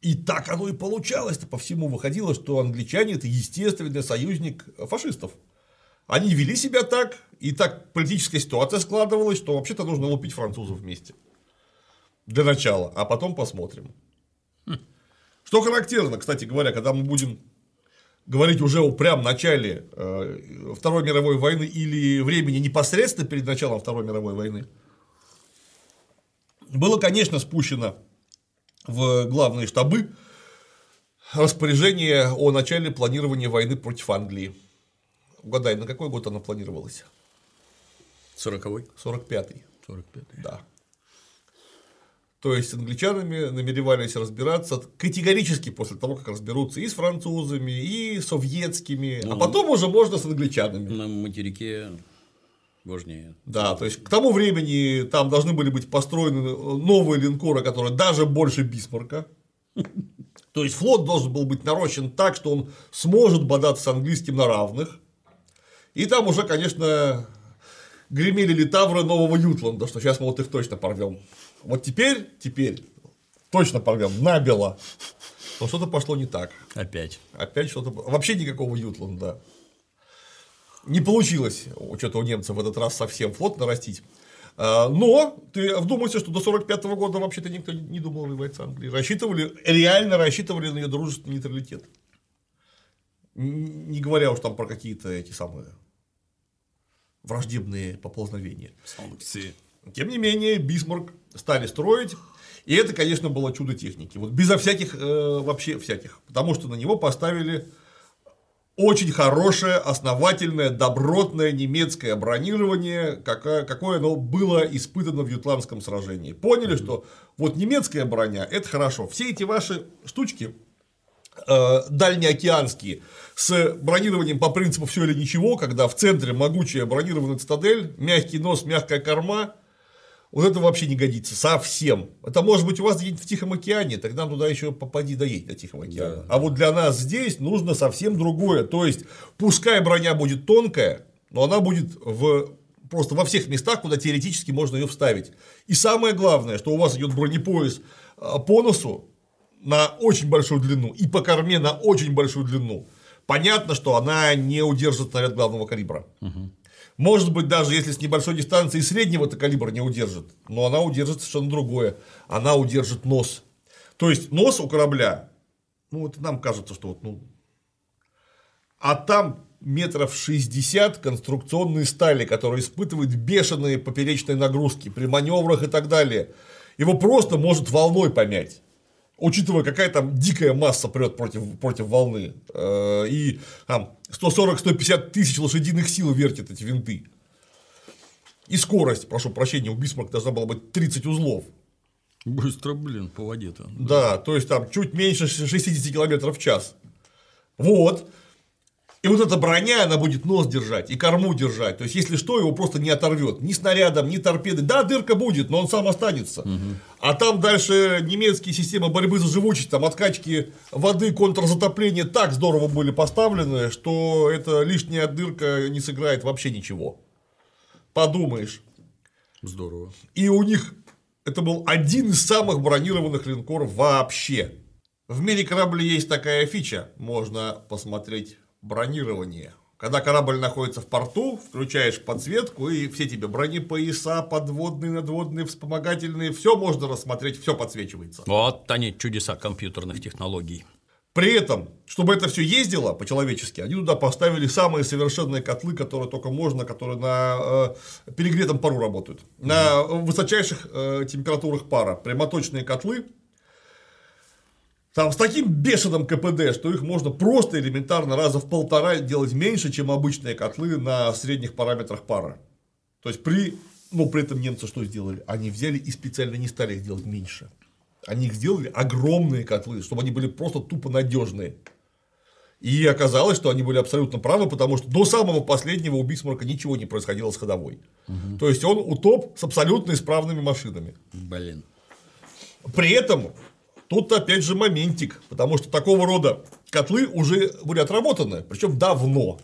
И так оно и получалось-то по всему выходило, что англичане это естественный союзник фашистов. Они вели себя так, и так политическая ситуация складывалась, что вообще-то нужно лупить французов вместе. Для начала, а потом посмотрим. Хм. Что характерно, кстати говоря, когда мы будем говорить уже о прям начале э, Второй мировой войны или времени непосредственно перед началом Второй мировой войны, было, конечно, спущено в главные штабы распоряжение о начале планирования войны против Англии. Угадай, на какой год она планировалась?
40-й?
45-й.
45-й.
Да. То есть, с англичанами намеревались разбираться категорически после того, как разберутся и с французами, и советскими, ну, а потом уже можно с англичанами.
На материке важнее.
Да, то есть к тому времени там должны были быть построены новые линкоры, которые даже больше Бисмарка. То есть флот должен был быть нарощен так, что он сможет бодаться с английским на равных. И там уже, конечно, гремели литавры нового Ютланда, что сейчас мы вот их точно порвем. Вот теперь, теперь точно порвем, набело. Но что-то пошло не так.
Опять.
Опять что-то. Вообще никакого Ютланда. Не получилось что-то у немцев в этот раз совсем флот нарастить. А, но ты вдумайся, что до 45 года вообще-то никто не думал воевать с Англией. Рассчитывали, реально рассчитывали на ее дружественный нейтралитет. Не говоря уж там про какие-то эти самые враждебные поползновения.
Санкции.
Тем не менее, Бисмарк стали строить. И это, конечно, было чудо техники. Вот безо всяких, э, вообще всяких. Потому что на него поставили очень хорошее, основательное, добротное немецкое бронирование, какое, какое оно было испытано в Ютландском сражении. Поняли, что вот немецкая броня – это хорошо. Все эти ваши штучки э, дальнеокеанские с бронированием по принципу все или ничего, когда в центре могучая бронированная цитадель, мягкий нос, мягкая корма, вот это вообще не годится совсем. Это может быть у вас где-нибудь в Тихом океане, тогда туда еще попади доедь до Тихого океана. Да. А вот для нас здесь нужно совсем другое. То есть, пускай броня будет тонкая, но она будет в просто во всех местах, куда теоретически можно ее вставить. И самое главное, что у вас идет бронепояс а, по носу на очень большую длину и по корме на очень большую длину. Понятно, что она не удержит снаряд главного калибра. Угу. Может быть, даже если с небольшой дистанции среднего-то калибра не удержит, но она удержит совершенно другое. Она удержит нос. То есть нос у корабля, ну вот нам кажется, что вот, ну, а там метров 60 конструкционной стали, которая испытывает бешеные поперечные нагрузки при маневрах и так далее. Его просто может волной помять учитывая, какая там дикая масса прет против, против волны, э, и там 140-150 тысяч лошадиных сил вертят эти винты. И скорость, прошу прощения, у Бисмарка должна была быть 30 узлов.
Быстро, блин, по воде-то.
Да. да, то есть там чуть меньше 60 км в час. Вот. И вот эта броня, она будет нос держать и корму держать. То есть, если что, его просто не оторвет. Ни снарядом, ни торпедой. Да, дырка будет, но он сам останется. Угу. А там дальше немецкие системы борьбы за живучесть, там откачки воды, контрзатопления так здорово были поставлены, что эта лишняя дырка не сыграет вообще ничего. Подумаешь.
Здорово.
И у них это был один из самых бронированных линкоров вообще. В мире корабля есть такая фича, можно посмотреть бронирование. Когда корабль находится в порту, включаешь подсветку, и все тебе бронепояса, подводные, надводные, вспомогательные, все можно рассмотреть, все подсвечивается.
Вот они чудеса компьютерных технологий.
При этом, чтобы это все ездило по-человечески, они туда поставили самые совершенные котлы, которые только можно, которые на э, перегретом пару работают. На высочайших э, температурах пара. Прямоточные котлы, там с таким бешеным КПД, что их можно просто элементарно раза в полтора делать меньше, чем обычные котлы на средних параметрах пара. То есть при, ну при этом немцы что сделали? Они взяли и специально не стали их делать меньше. Они их сделали огромные котлы, чтобы они были просто тупо надежные. И оказалось, что они были абсолютно правы, потому что до самого последнего у Бисмарка ничего не происходило с ходовой. Угу. То есть он утоп с абсолютно исправными машинами.
Блин.
При этом Тут опять же моментик, потому что такого рода котлы уже были отработаны, причем давно.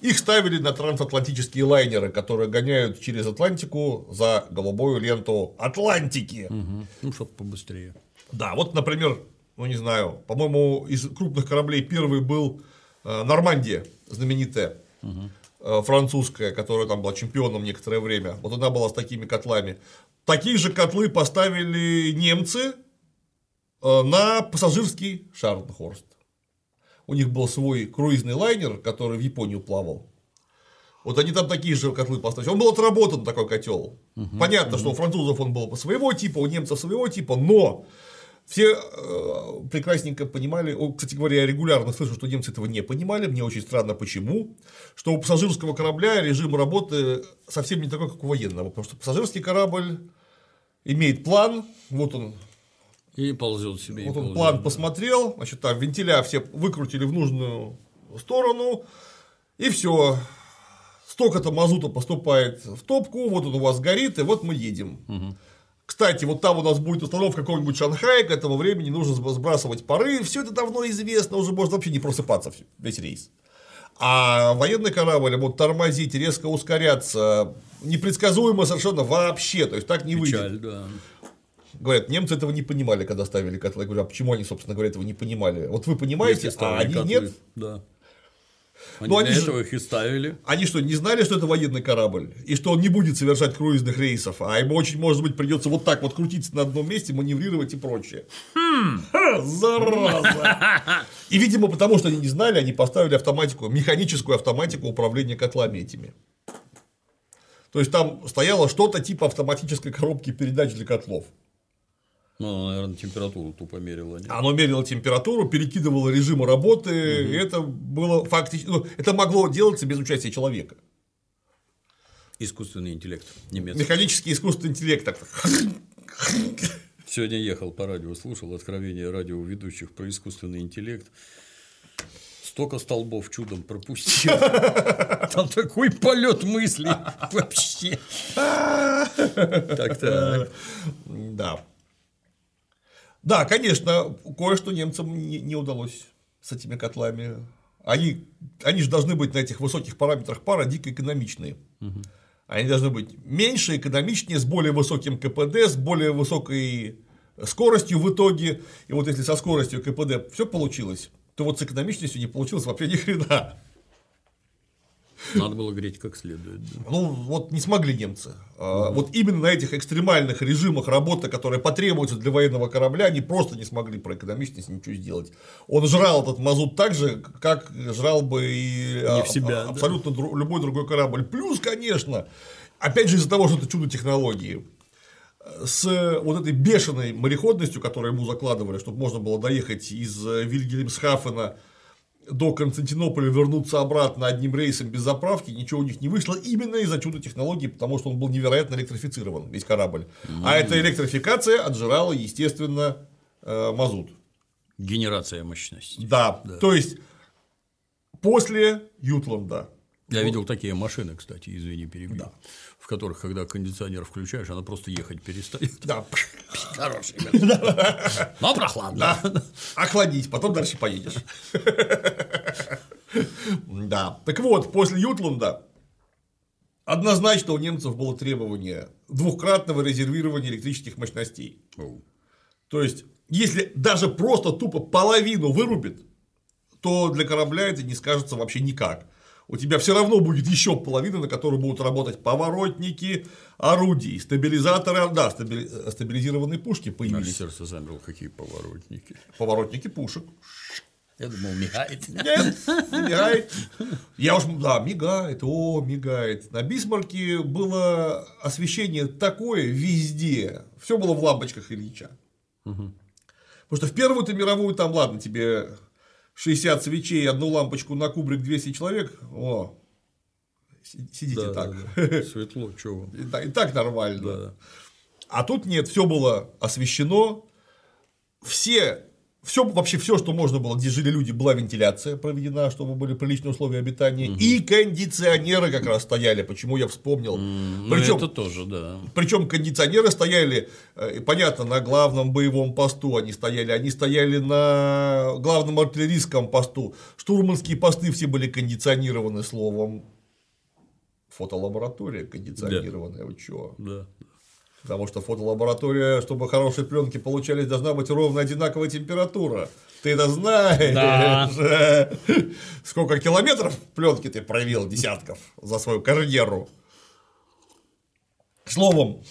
Их ставили на трансатлантические лайнеры, которые гоняют через Атлантику за голубую ленту Атлантики.
Угу. Ну, чтобы побыстрее.
Да, вот, например, ну не знаю, по-моему, из крупных кораблей первый был э, Нормандия, знаменитая. Угу. французская, которая там была чемпионом некоторое время. Вот она была с такими котлами. Такие же котлы поставили немцы на пассажирский Шарлотхорст. У них был свой круизный лайнер, который в Японию плавал. Вот они там такие же котлы поставили. Он был отработан такой котел. Угу, Понятно, угу. что у французов он был своего типа, у немцев своего типа, но все э, прекрасненько понимали, кстати говоря, я регулярно слышу, что немцы этого не понимали, мне очень странно почему, что у пассажирского корабля режим работы совсем не такой, как у военного, потому что пассажирский корабль имеет план, вот он
и ползет себе.
Вот он ползет, план да. посмотрел, значит, там вентиля все выкрутили в нужную сторону, и все. Столько-то мазута поступает в топку, вот он у вас горит, и вот мы едем. Угу. Кстати, вот там у нас будет установка какого-нибудь Шанхая, к этому времени нужно сбрасывать пары, все это давно известно, уже можно вообще не просыпаться весь рейс. А военный корабль будет тормозить, резко ускоряться, непредсказуемо совершенно вообще, то есть так не Печаль, выйдет. Да говорят, немцы этого не понимали, когда ставили котлы. Я говорю, а почему они, собственно говоря, этого не понимали? Вот вы понимаете, а они котлы. нет?
Да. Они Но они этого их и ставили.
Они что, не знали, что это военный корабль? И что он не будет совершать круизных рейсов, а ему очень, может быть, придется вот так вот крутиться на одном месте, маневрировать и прочее. Хм. зараза! И, видимо, потому что они не знали, они поставили автоматику, механическую автоматику управления котлами этими. То есть там стояло что-то типа автоматической коробки передач для котлов.
Ну, наверное, температуру тупо мерило. Нет?
Оно мерило температуру, перекидывало режимы работы, угу. и это было фактически. Ну, это могло делаться без участия человека.
Искусственный интеллект немецкий.
Механический искусственный интеллект. Так.
Сегодня ехал по радио, слушал откровения радиоведущих про искусственный интеллект. Столько столбов чудом пропустил. Там такой полет мыслей вообще. Так-то.
Да. Да, конечно, кое-что немцам не, не удалось с этими котлами. Они, они же должны быть на этих высоких параметрах пара дико экономичные. Угу. Они должны быть меньше, экономичнее, с более высоким КПД, с более высокой скоростью в итоге. И вот если со скоростью КПД все получилось, то вот с экономичностью не получилось вообще ни хрена.
Надо было греть как следует. Да.
Ну, вот не смогли немцы. Угу. Вот именно на этих экстремальных режимах работы, которые потребуются для военного корабля, они просто не смогли про экономичность ничего сделать. Он жрал этот мазут так же, как жрал бы и
не в себя,
абсолютно да. любой другой корабль. Плюс, конечно, опять же из-за того, что это чудо технологии, с вот этой бешеной мореходностью, которую ему закладывали, чтобы можно было доехать из Вильгельмсхафена до Константинополя вернуться обратно одним рейсом без заправки, ничего у них не вышло именно из-за чуда технологий, потому что он был невероятно электрифицирован, весь корабль. Mm-hmm. А эта электрификация отжирала, естественно, э, мазут.
Генерация мощности.
Да. да. То есть после Ютланда.
Я вот. видел такие машины, кстати, извини, перебью. Да в которых, когда кондиционер включаешь, она просто ехать перестает.
Да.
Хороший. Но прохладно.
Охладить, потом дальше поедешь. Да. Так вот, после Ютланда однозначно у немцев было требование двухкратного резервирования электрических мощностей. То есть, если даже просто тупо половину вырубит, то для корабля это не скажется вообще никак у тебя все равно будет еще половина, на которой будут работать поворотники, орудий, стабилизаторы, да, стабили... стабилизированные пушки появились. Наше
сердце замерло, какие поворотники.
Поворотники пушек.
Я думал, мигает.
Нет, не мигает. Я уж, да, мигает, о, мигает. На Бисмарке было освещение такое везде. Все было в лампочках Ильича. Угу. Потому что в Первую-то мировую там, ладно, тебе 60 свечей, одну лампочку на кубрик 200 человек, о, сидите да, так.
Да, да. Светло, чего?
И, так, и так нормально. Да. А тут нет, все было освещено, все все, вообще все, что можно было, где жили люди, была вентиляция проведена, чтобы были приличные условия обитания. Угу. И кондиционеры как раз стояли, почему я вспомнил.
Mm, причем, это тоже, да.
Причем кондиционеры стояли, э, понятно, на главном боевом посту они стояли, они стояли на главном артиллерийском посту. Штурманские посты все были кондиционированы словом. Фотолаборатория кондиционированная, да. вы чего?
Да.
Потому что фотолаборатория, чтобы хорошие пленки получались, должна быть ровно одинаковая температура. Ты это знаешь. Да. Сколько километров пленки ты провел десятков за свою карьеру. Словом,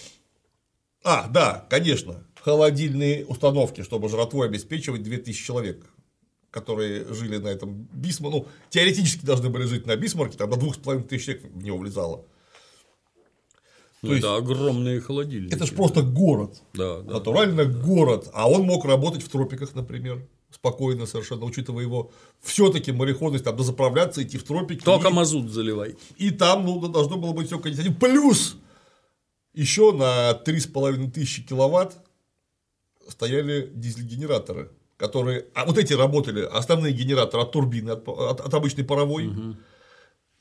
а, да, конечно, холодильные установки, чтобы жратвой обеспечивать 2000 человек которые жили на этом Бисмарке, ну, теоретически должны были жить на Бисмарке, там до двух с половиной тысяч человек в него влезало.
То ну, есть, это огромные холодильники.
Это же просто город.
Да, да,
натурально да, город. А он мог работать в тропиках, например. Спокойно совершенно, учитывая его все-таки мореходность, там дозаправляться, идти в тропики.
Только и, мазут заливай.
И там ну, должно было быть все кондиционировано. Плюс еще на 3,5 тысячи киловатт стояли дизель-генераторы, которые. А вот эти работали, основные генераторы от турбины, от, от, от обычной паровой. Угу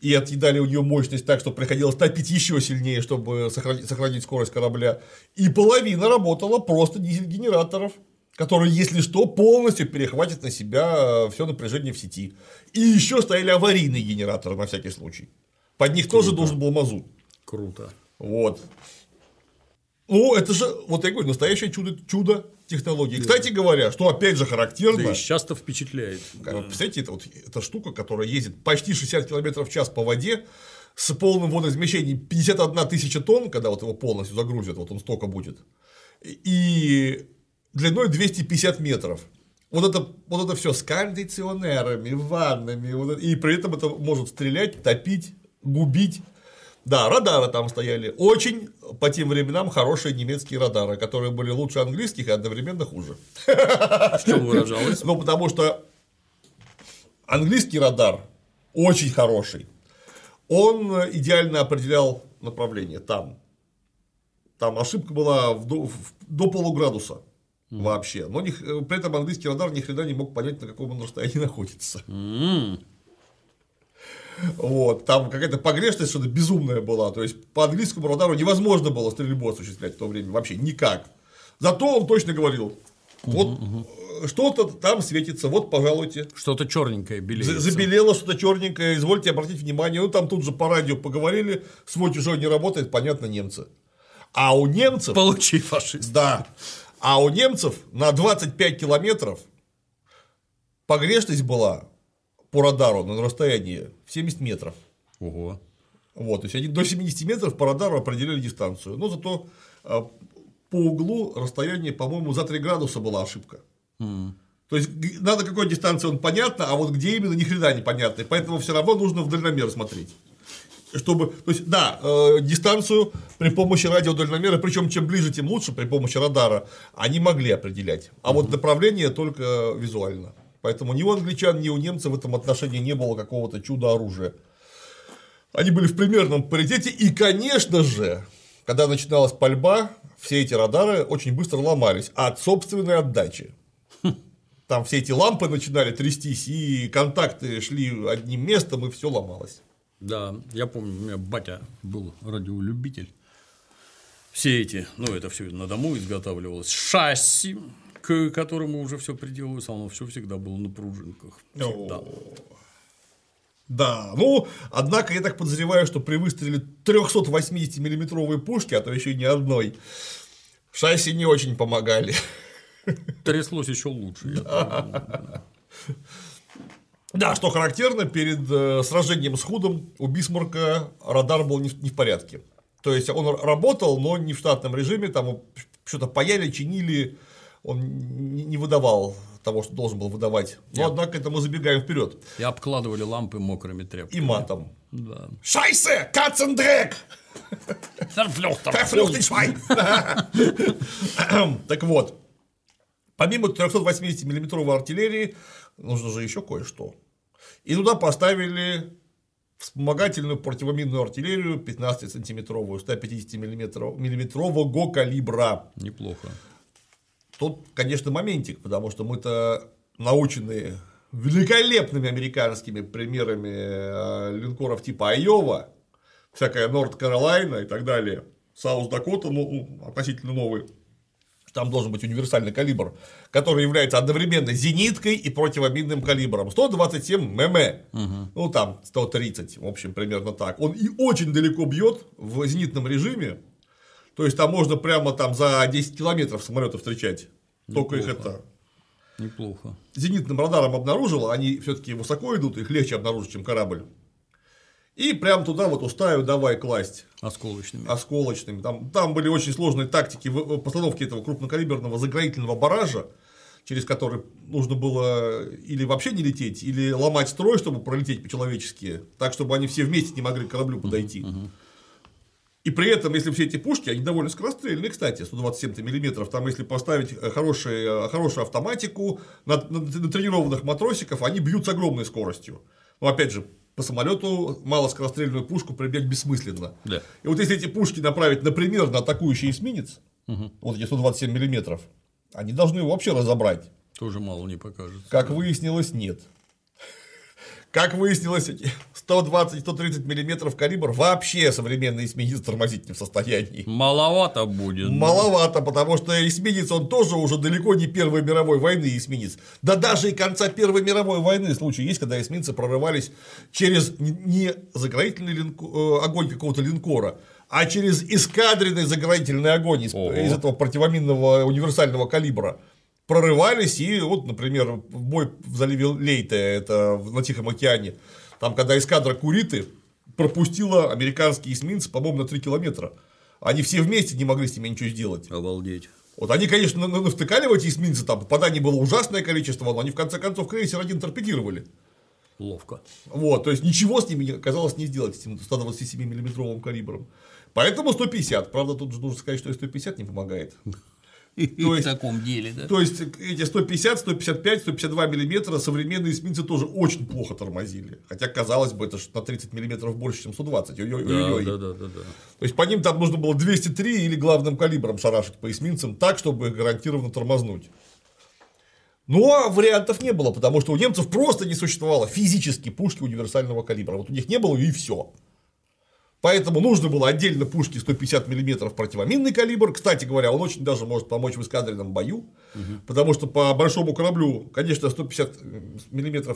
и отъедали у нее мощность так, что приходилось топить еще сильнее, чтобы сохранить, сохранить скорость корабля. И половина работала просто дизель-генераторов, которые, если что, полностью перехватят на себя все напряжение в сети. И еще стояли аварийные генераторы на всякий случай. Под них Круто. тоже должен был мазут.
Круто.
Вот. Ну, это же, вот я говорю, настоящее чудо, чудо технологии. Да. Кстати говоря, что опять же характерно. Да,
часто впечатляет.
Представляете, это вот эта штука, которая ездит почти 60 км в час по воде с полным водоизмещением 51 тысяча тонн, когда вот его полностью загрузят, вот он столько будет, и длиной 250 метров. Вот это, вот это все с кондиционерами, ваннами, вот это, и при этом это может стрелять, топить, губить Да, радары там стояли. Очень по тем временам хорошие немецкие радары, которые были лучше английских и одновременно хуже.
В чем выражалось?
Ну, потому что английский радар очень хороший. Он идеально определял направление там. Там ошибка была в до, в- до полуградуса вообще. Но ни х- при этом английский радар ни хрена не мог понять, на каком он расстоянии находится. Вот, там какая-то погрешность что-то безумная была. То есть по английскому радару невозможно было стрельбу осуществлять в то время вообще никак. Зато он точно говорил: вот э, что-то там светится, вот, пожалуйте.
Что-то черненькое белеется.
Забелело что-то черненькое, извольте обратить внимание. Ну, там тут же по радио поговорили, свой чужой не работает, понятно, немцы. А у немцев,
Получи, фашист.
да, а у немцев на 25 километров погрешность была по радару на расстоянии в 70 метров.
Ого.
Вот, то есть они до 70 метров по радару определяли дистанцию. Но зато а, по углу расстояние, по-моему, за 3 градуса была ошибка. То есть надо какой дистанции он понятно, а вот где именно ни хрена непонятно. И поэтому все равно нужно в дальномер смотреть. Чтобы, то есть, да, э, дистанцию при помощи радиодальномера, причем чем ближе, тем лучше при помощи радара, они могли определять. А вот направление только визуально. Поэтому ни у англичан, ни у немцев в этом отношении не было какого-то чуда оружия. Они были в примерном паритете, и, конечно же, когда начиналась пальба, все эти радары очень быстро ломались от собственной отдачи. Там все эти лампы начинали трястись, и контакты шли одним местом, и все ломалось.
Да, я помню, у меня батя был радиолюбитель. Все эти, ну, это все на дому изготавливалось. Шасси, к которому уже все приделывалось, оно все всегда было на пружинках. Всегда.
Да, ну, однако я так подозреваю, что при выстреле 380 миллиметровой пушки, а то еще и не одной, шасси не очень помогали.
Тряслось еще лучше. помню.
Да, что характерно, перед э, сражением с Худом у Бисмарка радар был не в, не в порядке. То есть он работал, но не в штатном режиме, там что-то паяли, чинили, он не выдавал того, что должен был выдавать. Но,
Я-
однако, это мы забегаем вперед.
И обкладывали лампы мокрыми
И
тряпками.
матом.
Да.
Шайсе! Кацендрек! Так вот, помимо 380 миллиметровой артиллерии, нужно же еще кое-что. И туда поставили вспомогательную противоминную артиллерию 15-сантиметровую, 150 миллиметрового калибра.
Неплохо.
Тут, конечно, моментик, потому что мы-то научены великолепными американскими примерами э, линкоров типа Айова, всякая North Carolina и так далее, South Dakota, ну, относительно новый. Там должен быть универсальный калибр, который является одновременно зениткой и противоминным калибром. 127 мм, ну там 130, в общем, примерно так. Он и очень далеко бьет в зенитном режиме, то есть там можно прямо там за 10 километров самолеты встречать. Только их
Неплохо.
это
Неплохо.
зенитным радаром обнаружило, они все-таки высоко идут, их легче обнаружить, чем корабль. И прям туда вот устаю давай класть
Осколочными.
осколочными. Там, там были очень сложные тактики постановки этого крупнокалиберного заградительного баража, через который нужно было или вообще не лететь, или ломать строй, чтобы пролететь по-человечески, так, чтобы они все вместе не могли к кораблю подойти. И при этом, если все эти пушки, они довольно скорострельные, кстати, 127 миллиметров, там если поставить э, хорошие, э, хорошую автоматику на, на- на тренированных матросиков, они бьют с огромной скоростью. Но опять же, по самолету малоскорострельную пушку прибегать бессмысленно.
Да.
И вот если эти пушки направить, например, на атакующий эсминец, вот эти 127 миллиметров, они должны его вообще разобрать.
Тоже мало не покажется.
Как выяснилось, нет. Как выяснилось, эти 120-130 миллиметров калибр вообще современный эсминец тормозить не в состоянии.
Маловато будет. да.
Маловато, потому что эсминец, он тоже уже далеко не Первой мировой войны эсминец. Да даже и конца Первой мировой войны случаи есть, когда эсминцы прорывались через не- заградительный линко- э, огонь какого-то линкора, а через эскадренный заградительный огонь из,
Ого.
из этого противоминного универсального калибра. Прорывались и вот, например, бой в заливе Лейте, это на Тихом океане, там, когда эскадра Куриты пропустила американские эсминцы, по-моему, на 3 километра. Они все вместе не могли с ними ничего сделать.
Обалдеть.
Вот они, конечно, на- навтыкали в эти эсминцы, там попаданий было ужасное количество, но они в конце концов крейсер один торпедировали.
Ловко.
Вот, то есть ничего с ними оказалось не сделать, с этим 127 миллиметровым калибром. Поэтому 150. Правда, тут же нужно сказать, что и 150 не помогает.
То есть, в таком деле, да?
То есть эти 150, 155, 152 миллиметра современные эсминцы тоже очень плохо тормозили. Хотя, казалось бы, это на 30 миллиметров больше, чем 120. Ой -ой -ой
да, да, да, да.
То есть по ним там нужно было 203 или главным калибром шарашить по эсминцам так, чтобы их гарантированно тормознуть. Ну, а вариантов не было, потому что у немцев просто не существовало физически пушки универсального калибра. Вот у них не было и все. Поэтому нужно было отдельно пушки 150 мм противоминный калибр. Кстати говоря, он очень даже может помочь в эскадренном бою, угу. потому что по большому кораблю, конечно, 150 мм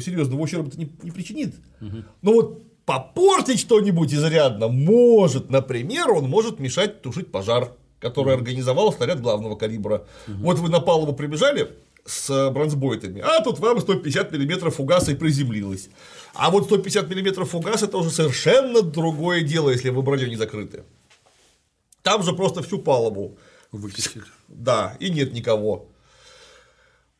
серьезного ущерба не, не причинит. Угу. Но вот попортить что-нибудь изрядно может. Например, он может мешать тушить пожар, который организовал снаряд главного калибра. Угу. Вот вы на палубу прибежали, с бронзбойтами, а тут вам 150 мм фугаса и приземлилось. А вот 150 мм фугас это уже совершенно другое дело, если вы броней не закрыты. Там же просто всю палубу.
Выкосили.
Да, и нет никого.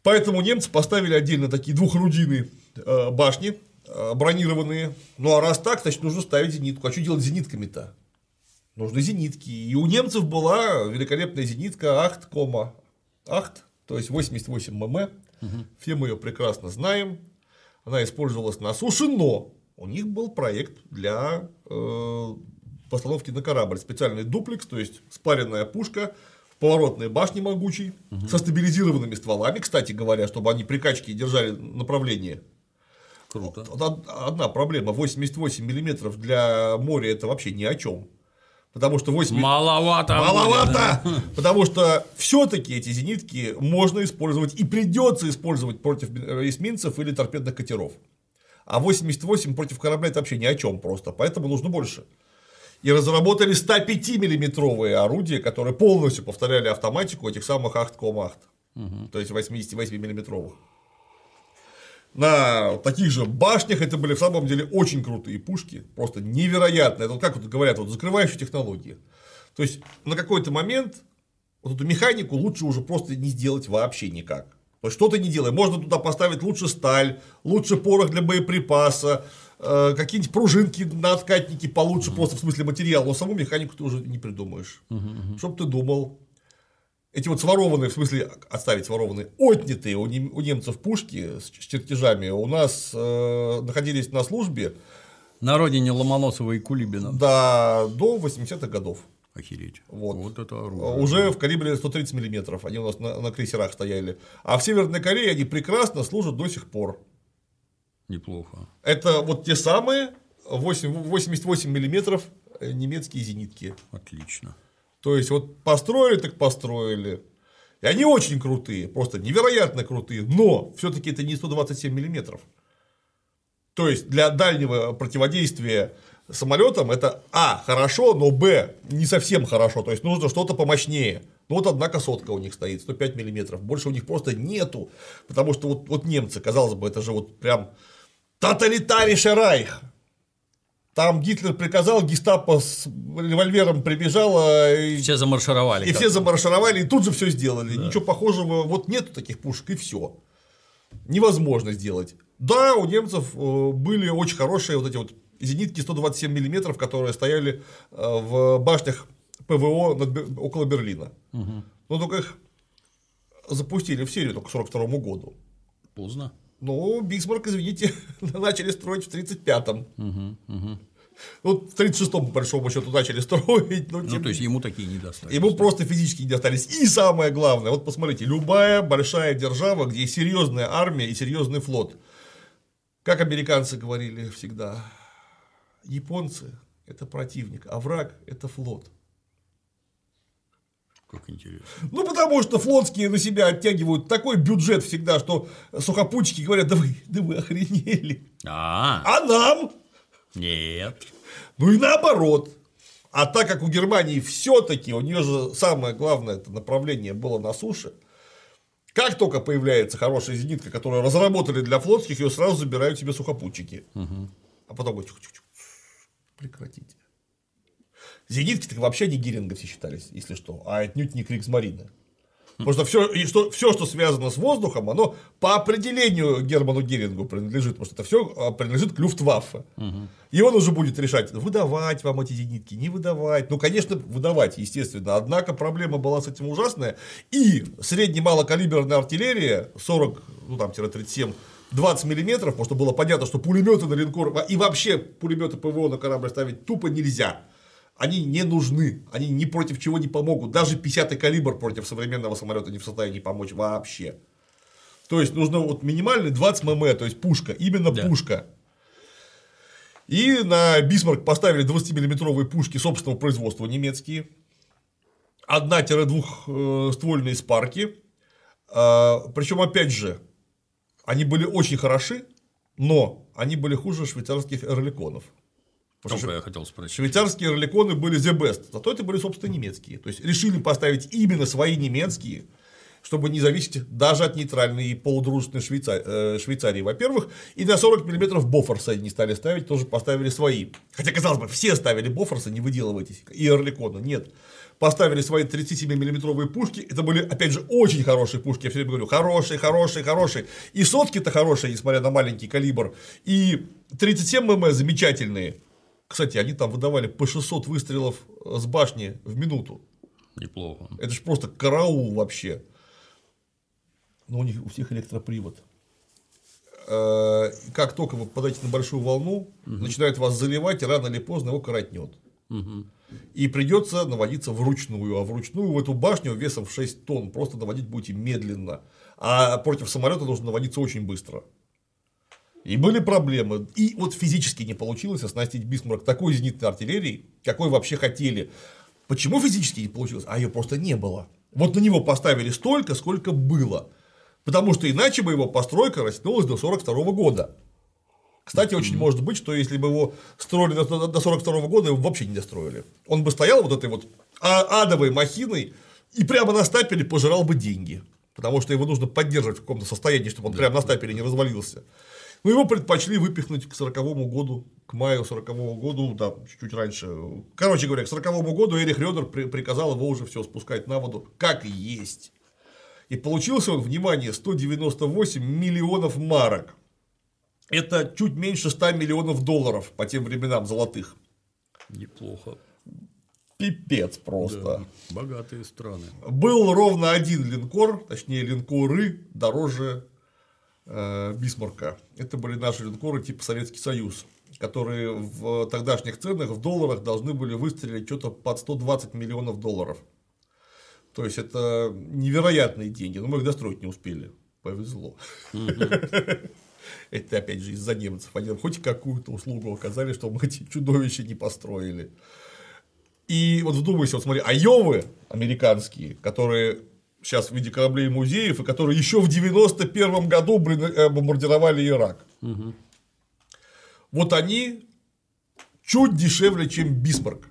Поэтому немцы поставили отдельно такие двухорудийные э, башни, э, бронированные. Ну а раз так, значит нужно ставить зенитку. А что делать с зенитками-то? Нужны зенитки. И у немцев была великолепная зенитка Ахт, кома. Ахт то есть 88 мм, угу. все мы ее прекрасно знаем, она использовалась на суше, но у них был проект для э, постановки на корабль, специальный дуплекс, то есть спаренная пушка, поворотные башни могучей, угу. со стабилизированными стволами, кстати говоря, чтобы они при качке держали направление.
Круто.
Одна проблема, 88 миллиметров для моря это вообще ни о чем. Потому что 8...
Маловато.
Маловато! Будет, да? Потому что все-таки эти зенитки можно использовать и придется использовать против эсминцев или торпедных катеров. А 88 против корабля это вообще ни о чем просто, поэтому нужно больше. И разработали 105-миллиметровые орудия, которые полностью повторяли автоматику этих самых Ахт-Ком-Ахт. Угу. То есть 88-миллиметровых на таких же башнях, это были в самом деле очень крутые пушки, просто невероятно. Это вот как вот говорят, вот закрывающие технологии. То есть на какой-то момент вот эту механику лучше уже просто не сделать вообще никак. То есть что-то не делай. Можно туда поставить лучше сталь, лучше порох для боеприпаса, э, какие-нибудь пружинки на откатнике получше, uh просто в смысле материала, но саму механику ты уже не придумаешь. Uh -huh. Чтоб ты думал, эти вот сворованные, в смысле оставить сворованные, отнятые у, нем, у немцев пушки с чертежами у нас э, находились на службе.
На родине Ломоносова и Кулибина.
Да, до 80-х годов.
Охереть.
Вот.
вот это оружие.
Уже в калибре 130 миллиметров. Они у нас на, на крейсерах стояли. А в Северной Корее они прекрасно служат до сих пор.
Неплохо.
Это вот те самые 8, 88 миллиметров немецкие зенитки.
Отлично.
То есть, вот построили, так построили. И они очень крутые, просто невероятно крутые, но все-таки это не 127 миллиметров. То есть для дальнего противодействия самолетам это А хорошо, но Б не совсем хорошо. То есть нужно что-то помощнее. Ну вот одна косотка у них стоит, 105 миллиметров. Больше у них просто нету. Потому что вот, вот немцы, казалось бы, это же вот прям тоталитарийший райх. Там Гитлер приказал, гестапо с револьвером прибежало.
И все замаршировали.
И все замаршировали, и тут же все сделали. Да. Ничего похожего, вот нету таких пушек, и все. Невозможно сделать. Да, у немцев э, были очень хорошие вот эти вот зенитки 127 миллиметров, которые стояли э, в башнях ПВО над, около Берлина. Угу. Но только их запустили в серию только к 1942 году.
Поздно.
Ну, Бисмарк, извините, начали строить в 35-м.
Угу, угу.
Ну, в 36-м, по большому счету, начали строить.
Но, ну, то есть ему такие не достались.
Ему просто физически не достались. И самое главное, вот посмотрите, любая большая держава, где серьезная армия и серьезный флот. Как американцы говорили всегда, японцы – это противник, а враг – это флот.
Как интересно.
Ну, потому что флотские на себя оттягивают такой бюджет всегда, что сухопутчики говорят, да вы, да вы охренели.
А,
а нам?
Нет.
Ну и наоборот. А так как у Германии все-таки, у нее же самое главное это направление было на суше, как только появляется хорошая зенитка, которую разработали для флотских, ее сразу забирают себе сухопутчики.
Угу.
А потом говорят, прекратите. Зенитки так вообще не Геринга все считались, если что, а отнюдь не Криксмарины. Потому что все, и что, все, что связано с воздухом, оно по определению Герману Герингу принадлежит, потому что это все а, принадлежит к Люфтваффе. И он уже будет решать, выдавать вам эти зенитки, не выдавать. Ну, конечно, выдавать, естественно. Однако проблема была с этим ужасная. И средне-малокалиберная артиллерия 40, ну там, 37 20 миллиметров, потому что было понятно, что пулеметы на линкор и вообще пулеметы ПВО на корабль ставить тупо нельзя. Они не нужны, они ни против чего не помогут. Даже 50-й калибр против современного самолета не в состоянии помочь вообще. То есть нужно вот минимальный 20 мм, то есть пушка, именно да. пушка. И на Бисмарк поставили 20-миллиметровые пушки собственного производства немецкие. 1-2 ствольные спарки. А, Причем, опять же, они были очень хороши, но они были хуже швейцарских эрликонов.
Только я хотел спросить.
Швейцарские эрликоны были the best, зато это были, собственно, немецкие. То есть решили поставить именно свои немецкие, чтобы не зависеть даже от нейтральной и полудружественной Швейцарии, э, Швейцарии, во-первых, и на 40 мм Бофорса не стали ставить, тоже поставили свои. Хотя, казалось бы, все ставили Бофорса, не выделывайтесь, и Эрликона, нет поставили свои 37-миллиметровые пушки. Это были, опять же, очень хорошие пушки. Я все время говорю, хорошие, хорошие, хорошие. И сотки-то хорошие, несмотря на маленький калибр. И 37 мм замечательные. Кстати, они там выдавали по 600 выстрелов с башни в минуту.
Неплохо.
Это же просто караул вообще. Но у них у всех электропривод. Э, как только вы попадаете на большую волну, угу. начинает вас заливать, и рано или поздно его коротнет. Угу. И придется наводиться вручную. А вручную в эту башню весом в 6 тонн просто наводить будете медленно. А против самолета нужно наводиться очень быстро. И были проблемы. И вот физически не получилось оснастить Бисмарк такой зенитной артиллерией, какой вообще хотели. Почему физически не получилось? А ее просто не было. Вот на него поставили столько, сколько было. Потому что иначе бы его постройка растянулась до 1942 года. Кстати, очень может быть, что если бы его строили до 42 года, его вообще не достроили. Он бы стоял вот этой вот а, адовой махиной и прямо на стапеле пожирал бы деньги. Потому что его нужно поддерживать в каком-то состоянии, чтобы он прямо на стапеле не развалился. Но его предпочли выпихнуть к 40 году, к маю 40 -го году, да, чуть-чуть раньше. Короче говоря, к 40 году Эрих Рёдер приказал его уже все спускать на воду, как есть. И получился он, внимание, 198 миллионов марок это чуть меньше 100 миллионов долларов по тем временам золотых.
Неплохо.
Пипец просто.
Да, богатые страны.
Был ровно один линкор, точнее линкоры дороже Бисмарка. Это были наши линкоры типа Советский Союз, которые в тогдашних ценах в долларах должны были выстрелить что-то под 120 миллионов долларов. То есть это невероятные деньги, но мы их достроить не успели. Повезло. Это опять же из-за немцев. Они хоть какую-то услугу оказали, что мы эти чудовища не построили. И вот вдумайся, вот смотри, Айовы американские, которые сейчас в виде кораблей музеев, и которые еще в 91 году э, бомбардировали Ирак. Угу. Вот они чуть дешевле, чем Бисмарк.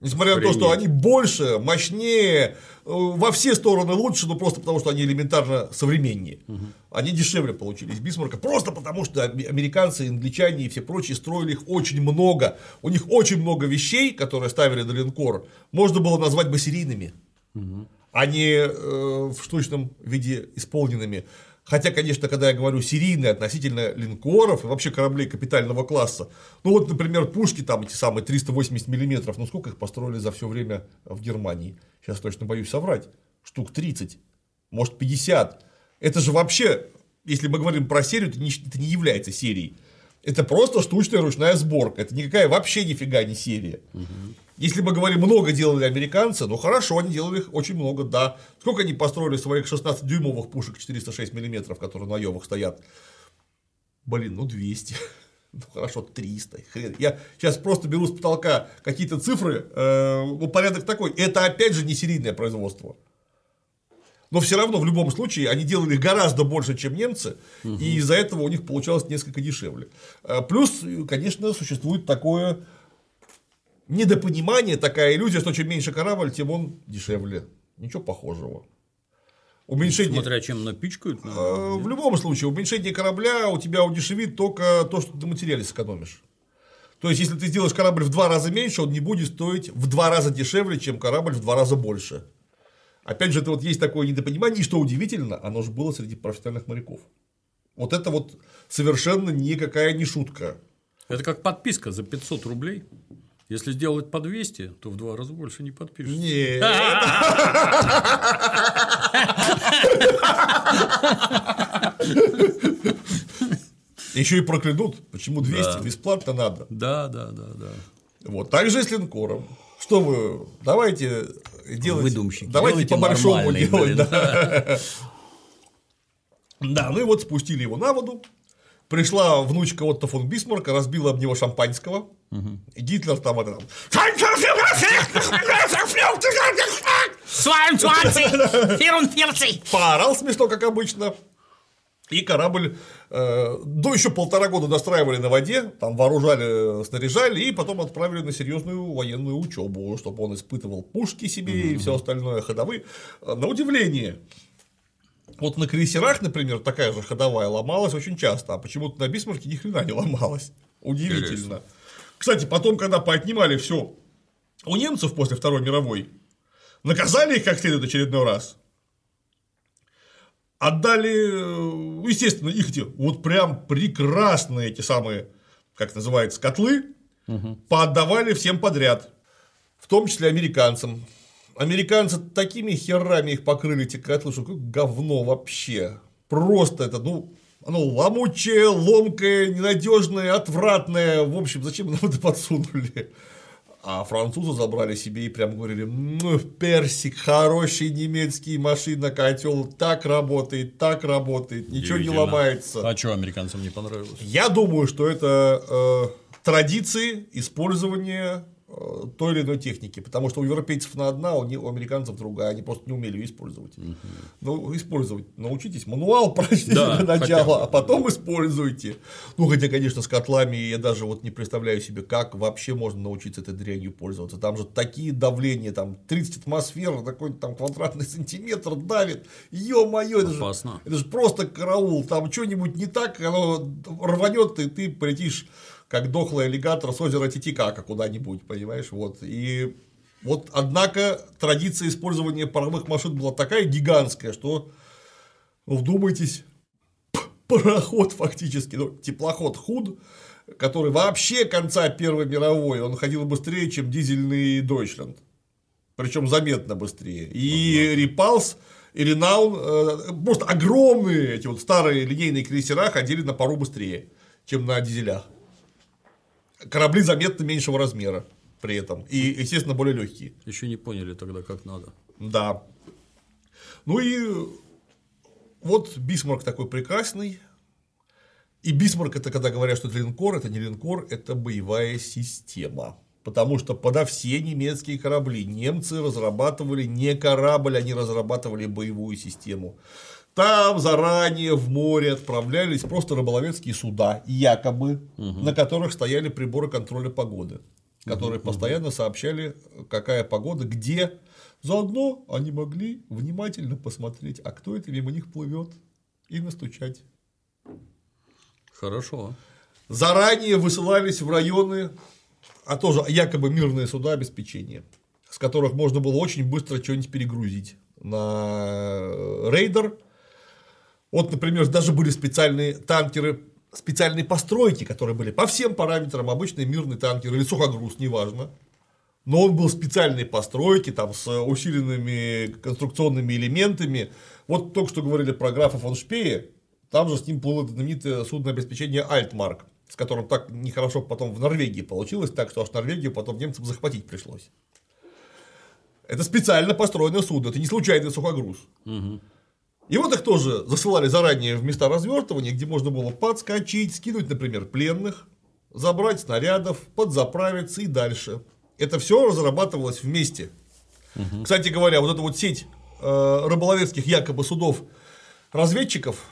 Несмотря Охренеть. на то, что они больше, мощнее, э, во все стороны лучше, но просто потому, что они элементарно современнее. Угу. Они дешевле получились Бисмарка, просто потому, что американцы, англичане и все прочие строили их очень много. У них очень много вещей, которые ставили на линкор, можно было назвать бы серийными, угу. А не э, в штучном виде исполненными. Хотя, конечно, когда я говорю серийные относительно линкоров и вообще кораблей капитального класса, ну вот, например, пушки там эти самые 380 миллиметров, ну сколько их построили за все время в Германии? Сейчас точно боюсь соврать. Штук 30, может 50. Это же вообще, если мы говорим про серию, это не, это не является серией. Это просто штучная ручная сборка. Это никакая вообще нифига не серия. Угу. Если мы говорим, много делали американцы, ну хорошо, они делали их очень много, да. Сколько они построили своих 16-дюймовых пушек 406 мм, которые на Йовах стоят? Блин, ну 200. Ну хорошо, 300. Хрен. Я сейчас просто беру с потолка какие-то цифры, э, ну, порядок такой. Это опять же не серийное производство. Но все равно в любом случае они делали их гораздо больше, чем немцы, угу. и из-за этого у них получалось несколько дешевле. Э, плюс, конечно, существует такое недопонимание, такая иллюзия, что чем меньше корабль, тем он дешевле. Ничего похожего.
Уменьшение... Смотря чем напичкают.
Наверное, в любом случае, уменьшение корабля у тебя удешевит только то, что ты материале сэкономишь. То есть, если ты сделаешь корабль в два раза меньше, он не будет стоить в два раза дешевле, чем корабль в два раза больше. Опять же, это вот есть такое недопонимание, и что удивительно, оно же было среди профессиональных моряков. Вот это вот совершенно никакая не шутка.
Это как подписка за 500 рублей. Если сделать по 200, то в два раза больше не подпишешь.
Нет. Еще и проклянут. Почему 200?
Да.
Бесплатно надо.
Да, да, да, да.
Вот. Так же и с линкором. Что вы, давайте делать.
Выдумщики.
Давайте по-большому делать. Да, ну и вот спустили его на воду. Пришла внучка Отто фон Бисмарка, разбила об него шампанского. И Гитлер там это там,
22, 44.
поорал смешно, как обычно. И корабль э, до еще полтора года достраивали на воде, там вооружали, снаряжали, и потом отправили на серьезную военную учебу, чтобы он испытывал пушки себе и все остальное ходовые. Э, На удивление, вот на крейсерах, например, такая же ходовая ломалась очень часто, а почему-то на Бисмарке ни хрена не ломалась. Удивительно.
Интересно.
Кстати, потом, когда поотнимали все у немцев после Второй мировой, наказали их как следует очередной раз, отдали, э, естественно, их эти вот прям прекрасные эти самые, как называется, котлы, поотдавали всем подряд, в том числе американцам. Американцы такими херами их покрыли, эти котлы, что какое говно вообще. Просто это, ну, оно ломучее, ломкое, ненадежное, отвратное. В общем, зачем нам это подсунули? А французы забрали себе и прям говорили, ну, персик, хороший немецкий машина, котел, так работает, так работает, ничего не ломается.
А что американцам не понравилось?
Я думаю, что это э, традиции использования той или иной техники, потому что у европейцев она одна, у, американцев другая, они просто не умели ее использовать. Ну, использовать научитесь, мануал прочтите
Да,
для начала, а потом используйте. Ну, хотя, конечно, с котлами я даже вот не представляю себе, как вообще можно научиться этой дрянью пользоваться. Там же такие давления, там 30 атмосфер, такой там квадратный сантиметр давит. Ё-моё, это же это же просто караул, там что-нибудь не так, оно рванет, и ты полетишь как дохлый аллигатор с озера Титикака куда-нибудь, понимаешь, вот. И вот, однако, традиция использования паровых машин была такая гигантская, что, ну, вдумайтесь, пароход фактически, ну, теплоход худ, который вообще конца Первой мировой, он ходил быстрее, чем дизельный Дойчленд. Причем заметно быстрее. И Репалс, и Ренаун, э, просто огромные эти вот старые линейные крейсера ходили на пару быстрее, чем на дизелях. Корабли заметно меньшего размера при этом. И, естественно, более легкие.
Еще не поняли тогда, как надо.
Да. Ну и вот Бисмарк такой прекрасный. И Бисмарк это когда говорят, что это линкор, это не линкор, это боевая система. Потому что подо все немецкие корабли немцы разрабатывали не корабль, они разрабатывали боевую систему. Там заранее в море отправлялись просто рыболовецкие суда, якобы, на которых стояли приборы контроля погоды, которые постоянно сообщали, какая погода, где. Заодно они могли внимательно посмотреть, а кто это мимо них плывет, и настучать.
Хорошо.
Заранее высылались в районы, а тоже якобы мирные суда обеспечения, с которых можно было очень быстро что-нибудь перегрузить на рейдер. Вот, например, даже были специальные танкеры, специальные постройки, которые были по всем параметрам, обычный мирный танкер или сухогруз, неважно. Но он был специальной постройки, там, с усиленными конструкционными элементами. Вот только что говорили про графа фон Шпее, там же с ним было знаменитое судное обеспечение Альтмарк, с которым так нехорошо потом в Норвегии получилось, так что аж Норвегию потом немцам захватить пришлось. Это специально построенное судно, это не случайный сухогруз. И вот их тоже засылали заранее в места развертывания, где можно было подскочить, скинуть, например, пленных, забрать снарядов, подзаправиться и дальше. Это все разрабатывалось вместе. Кстати говоря, вот эта вот сеть э, рыболовецких якобы судов разведчиков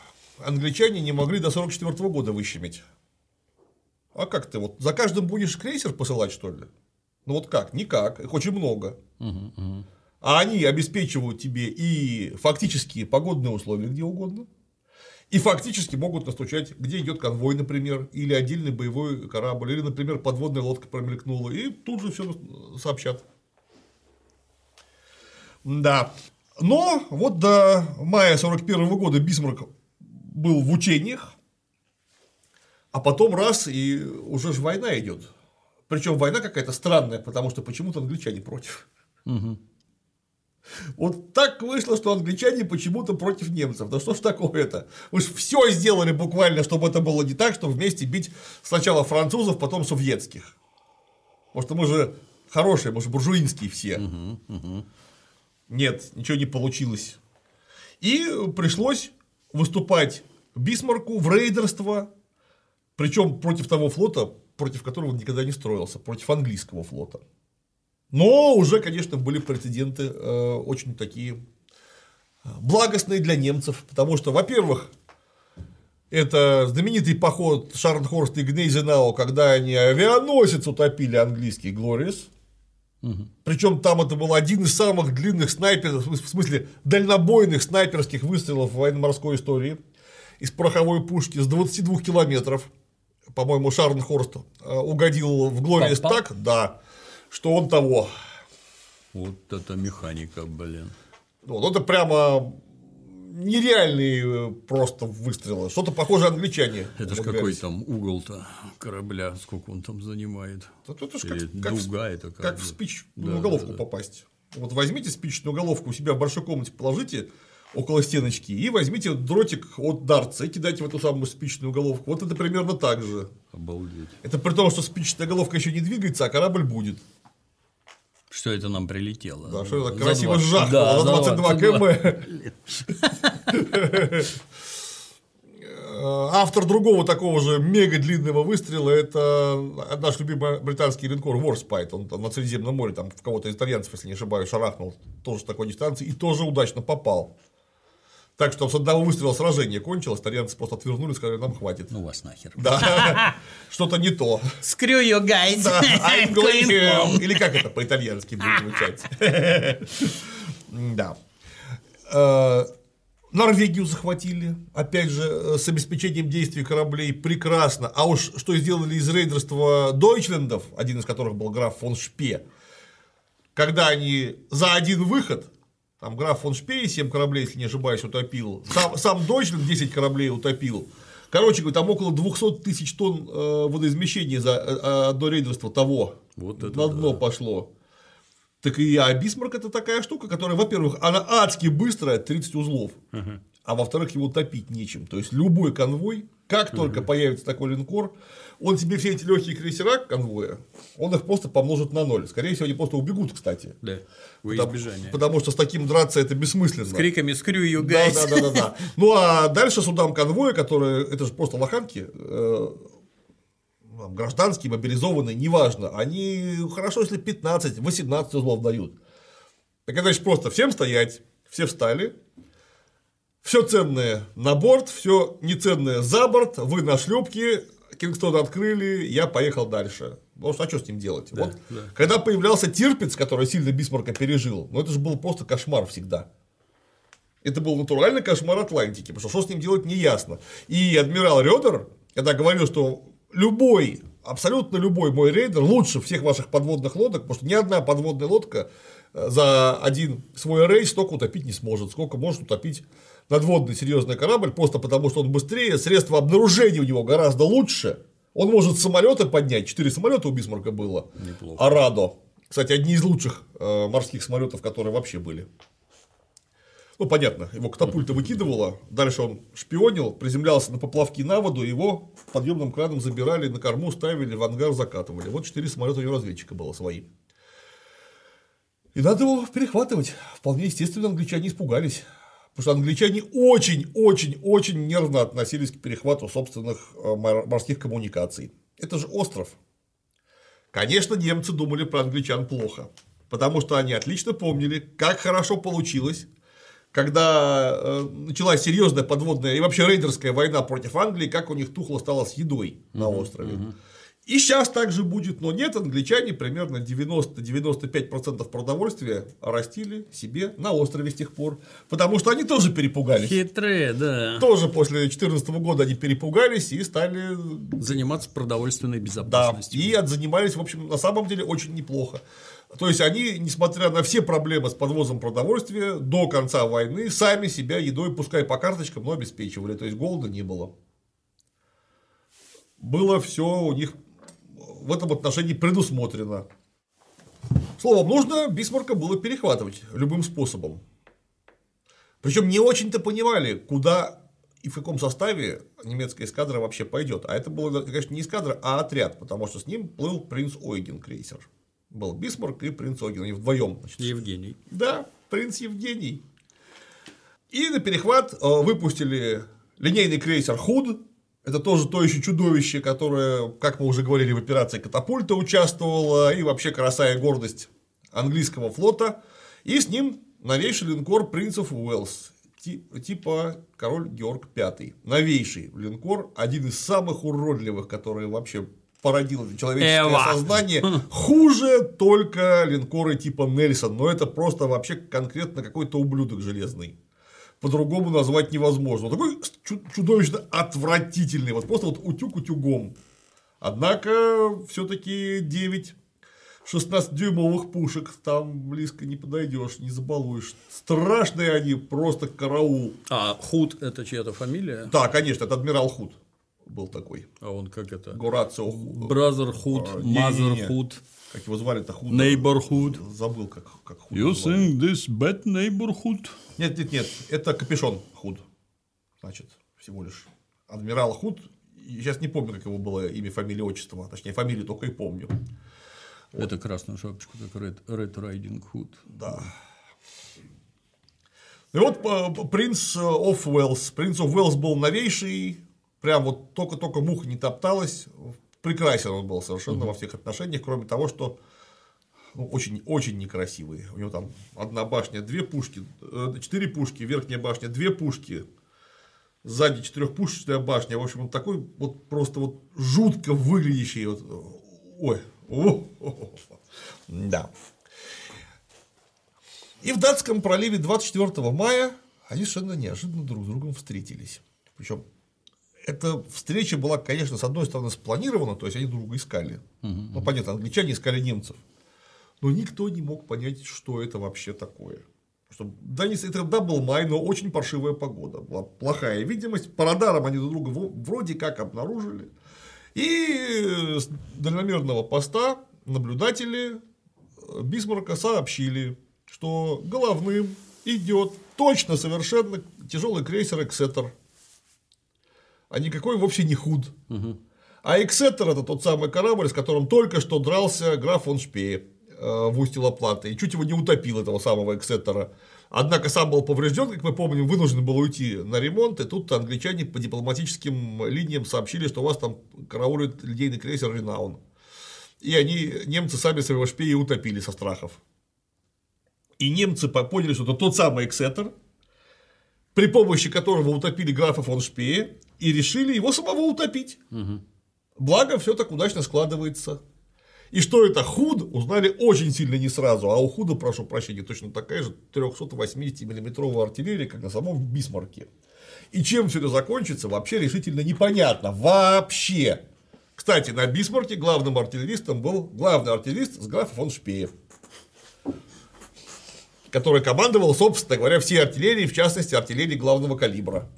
англичане не могли до 1944 года выщемить. А как ты вот за каждым будешь крейсер посылать, что ли? Ну вот как? Никак, их очень много. А они обеспечивают тебе и фактические погодные условия где угодно, и фактически могут настучать, где идет конвой, например, или отдельный боевой корабль, или, например, подводная лодка промелькнула, и тут же все сообщат. Да. Но вот до мая 41 года Бисмарк был в учениях, а потом раз, и уже же война идет. Причем война какая-то странная, потому что почему-то англичане против. Вот так вышло, что англичане почему-то против немцев. Да что ж такое-то? Вы же все сделали буквально, чтобы это было не так, чтобы вместе бить сначала французов, потом советских. Потому что мы же хорошие, мы же буржуинские все. Нет, ничего не получилось. И пришлось выступать Бисмарку в рейдерство, причем против того флота, против которого он никогда не строился, против английского флота. Но уже, конечно, были прецеденты э, очень такие э, благостные для немцев, потому что, во-первых, это знаменитый поход Шарнхорста и Гнейзенау, когда они авианосец утопили английский Глориус. Причем там это был один из самых длинных снайперов, в смысле дальнобойных снайперских выстрелов в военно-морской истории из пороховой пушки с 22 километров. По-моему, Шарнхорст э, угодил в Глориус так, да, что он того.
Вот это механика, блин.
Вот, это прямо нереальные э, просто выстрелы. Что-то похоже англичане.
Это ж какой там угол-то корабля, сколько он там занимает.
Это, это ж
Или
как, как
дуга это как
как в спичную
Да,
головку
да, да.
попасть. Вот возьмите спичную головку у себя в большой комнате, положите около стеночки и возьмите дротик от дартса и кидайте в эту самую спичную головку. Вот это примерно так же.
Обалдеть.
Это при том, что спичная головка еще не двигается, а корабль будет.
Что это нам прилетело?
Да, что это красиво
20.
сжахнуло
Да, за
22
22.
км. Э, Автор другого такого же мега длинного выстрела это наш любимый британский линкор Warspite. Он там на Средиземном море там в кого-то из итальянцев, если не ошибаюсь, шарахнул тоже с такой дистанции и тоже удачно попал. Так что с одного выстрела сражение кончилось, итальянцы просто отвернули и сказали, нам хватит.
Ну вас нахер.
Да, что-то не то.
Screw you guys.
Да, I'm
I'm
going
going
home.
home.
Или как это по-итальянски будет звучать. Да. Э, Норвегию захватили, опять же, э, с обеспечением действий кораблей прекрасно. А уж что сделали из рейдерства Дойчлендов, один из которых был граф фон Шпе, когда они за один выход, там граф фон Шпей 7 кораблей, если не ошибаюсь, утопил, сам, сам Дойчленд 10 кораблей утопил. Короче говоря, там около 200 тысяч тонн э, водоизмещения за э, одно рейдерство того
Вот это
на дно
да.
пошло. Так и а Бисмарк это такая штука, которая, во-первых, она адски быстрая, 30 узлов, а во-вторых, его топить нечем. То есть любой конвой, как только появится такой линкор, он тебе все эти легкие крейсера конвоя, он их просто помножит на ноль. Скорее всего, они просто убегут, кстати.
Да, во
Потому,
избежание.
потому что с таким драться это бессмысленно.
С криками «Screw you
Да,
guys».
да, да, да, да. Ну а дальше судам конвоя, которые это же просто лоханки, э, там, гражданские, мобилизованные, неважно, они хорошо, если 15-18 узлов дают. Так это значит просто всем стоять, все встали, все ценное на борт, все неценное за борт, вы на шлюпке, Кингстон открыли, я поехал дальше. Потому что а что с ним делать? вот,
да.
Когда появлялся Тирпиц, который сильно Бисмарка пережил, ну это же был просто кошмар всегда. Это был натуральный кошмар Атлантики, потому что что с ним делать не ясно. И адмирал Редер, когда говорил, что любой, абсолютно любой мой рейдер лучше всех ваших подводных лодок, потому что ни одна подводная лодка э, за один свой рейс столько утопить не сможет, сколько может утопить надводный серьезный корабль, просто потому что он быстрее, средства обнаружения у него гораздо лучше. Он может самолеты поднять, четыре самолета у Бисмарка было.
Неплохо.
Арадо. Кстати, одни из лучших э, морских самолетов, которые вообще были. Ну, понятно, его катапульта выкидывала, дальше он шпионил, приземлялся на поплавки на воду, его подъемным краном забирали, на корму ставили, в ангар закатывали. Вот четыре самолета у него разведчика было свои. И надо его перехватывать. Вполне естественно, англичане испугались. Потому что англичане очень-очень-очень нервно относились к перехвату собственных э, мор- морских коммуникаций. Это же остров. Конечно, немцы думали про англичан плохо, потому что они отлично помнили, как хорошо получилось, когда э, началась серьезная подводная и вообще рейдерская война против Англии, как у них тухло стало с едой на острове. И сейчас так же будет, но нет, англичане примерно 90-95% продовольствия растили себе на острове с тех пор, потому что они тоже перепугались.
Хитрые, да.
Тоже после 2014 года они перепугались и стали
Заниматься продовольственной
да,
безопасностью.
и отзанимались, в общем, на самом деле очень неплохо. То есть они, несмотря на все проблемы с подвозом продовольствия, до конца войны сами себя едой, пускай по карточкам, но обеспечивали. То есть голода не было. Было все у них в этом отношении предусмотрено. Словом, нужно Бисмарка было перехватывать любым способом. Причем не очень-то понимали, куда и в каком составе немецкая эскадра вообще пойдет. А это было, конечно, не эскадра, а отряд, потому что с ним плыл принц Ойген крейсер. Был Бисмарк и принц Ойген, они вдвоем. Значит.
Евгений.
Да, принц Евгений. И на перехват э, выпустили линейный крейсер Худ. Это тоже то еще чудовище, которое, как мы уже говорили, в операции Катапульта участвовало, и вообще краса и гордость английского флота. И с ним новейший линкор Принц оф Уэлс, типа король Георг V. Новейший линкор, один из самых уродливых, которые вообще породило человеческое
Эва.
сознание. Хуже только линкоры типа Нельсон, но это просто вообще конкретно какой-то ублюдок железный. По-другому назвать невозможно. Такой чудовищно отвратительный, вот просто вот утюг утюгом. Однако все-таки 9 16-дюймовых пушек, там близко не подойдешь, не забалуешь. Страшные они, просто караул.
А Худ это чья-то фамилия?
Да, конечно, это адмирал Худ был такой.
А он как это?
Горацио
Brother Худ,
А.
Mother Худ,
Как его звали-то Худ?
Neighborhood.
Забыл, как, как Худ.
You think this bad neighborhood?
Нет, нет, нет, это капюшон Худ. Значит, всего лишь. Адмирал Худ. Сейчас не помню, как его было имя, фамилия, отчество. Точнее, фамилию только и помню.
Это красную шапочку, как Red, Red Riding Hood.
Да. И вот принц оф Уэллс. Принц оф Уэллс был новейший, прям вот только-только муха не топталась. Прекрасен он был совершенно во всех отношениях, кроме того, что ну, очень, очень некрасивый. У него там одна башня, две пушки, э, четыре пушки, верхняя башня, две пушки, сзади четырехпушечная башня. В общем, он такой вот просто вот жутко выглядящий. Вот, ой, о, о, о, о. да. И в датском проливе 24 мая они совершенно неожиданно друг с другом встретились. Причем эта встреча была, конечно, с одной стороны спланирована, то есть они друг друга искали. Ну, понятно, англичане искали немцев. Но никто не мог понять, что это вообще такое. Что, да, не, это да, был май, но очень паршивая погода. Была плохая видимость. По радарам они друг друга вроде как обнаружили. И с дальномерного поста наблюдатели э, Бисмарка сообщили, что головным идет точно совершенно тяжелый крейсер Эксетер. А никакой вовсе не худ. А Эксетер это тот самый корабль, с которым только что дрался граф фон Шпее э, в устье Лаплаты. И чуть его не утопил этого самого Эксетера. Однако сам был поврежден, как мы помним, вынужден был уйти на ремонт, и тут англичане по дипломатическим линиям сообщили, что у вас там караулит линейный крейсер Ренаун. И они, немцы сами своего шпея утопили со страхов. И немцы по- поняли, что это тот самый Эксетер, при помощи которого утопили графа фон Шпее, и решили его самого утопить. Благо, все так удачно складывается. И что это худ, узнали очень сильно не сразу. А у худа, прошу прощения, точно такая же 380 миллиметровая артиллерия, как на самом Бисмарке. И чем все это закончится, вообще решительно непонятно. Вообще. Кстати, на Бисмарке главным артиллеристом был главный артиллерист с графа фон Шпеев который командовал, собственно говоря, всей артиллерией, в частности, артиллерией главного калибра.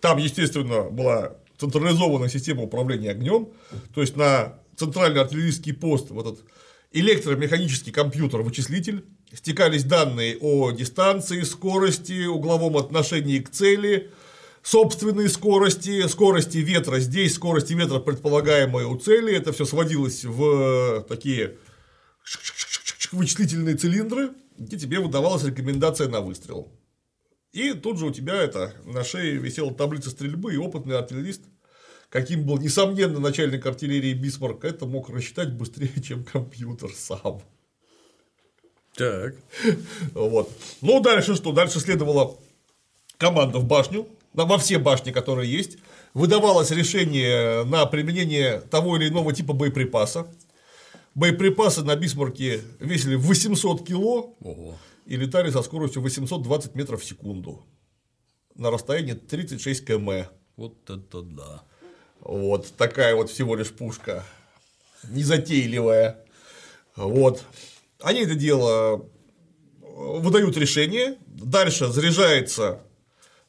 Там, естественно, была централизованная система управления огнем, то есть на центральный артиллерийский пост вот этот электромеханический компьютер-вычислитель, стекались данные о дистанции, скорости, угловом отношении к цели, собственной скорости, скорости ветра здесь, скорости ветра, предполагаемой у цели, это все сводилось в такие вычислительные цилиндры, где тебе выдавалась рекомендация на выстрел. И тут же у тебя это на шее висела таблица стрельбы, и опытный артиллерист, каким был, несомненно, начальник артиллерии Бисмарк, это мог рассчитать быстрее, чем компьютер сам.
Так.
Вот. Ну, дальше что? Дальше следовала команда в башню, во все башни, которые есть, выдавалось решение на применение того или иного типа боеприпаса. Боеприпасы на Бисмарке весили 800 кило
Ого.
И летали со скоростью 820 метров в секунду на расстоянии 36 км.
Вот это да.
Вот такая вот всего лишь пушка. Незатейливая. Вот. Они это дело э, выдают решение, дальше заряжается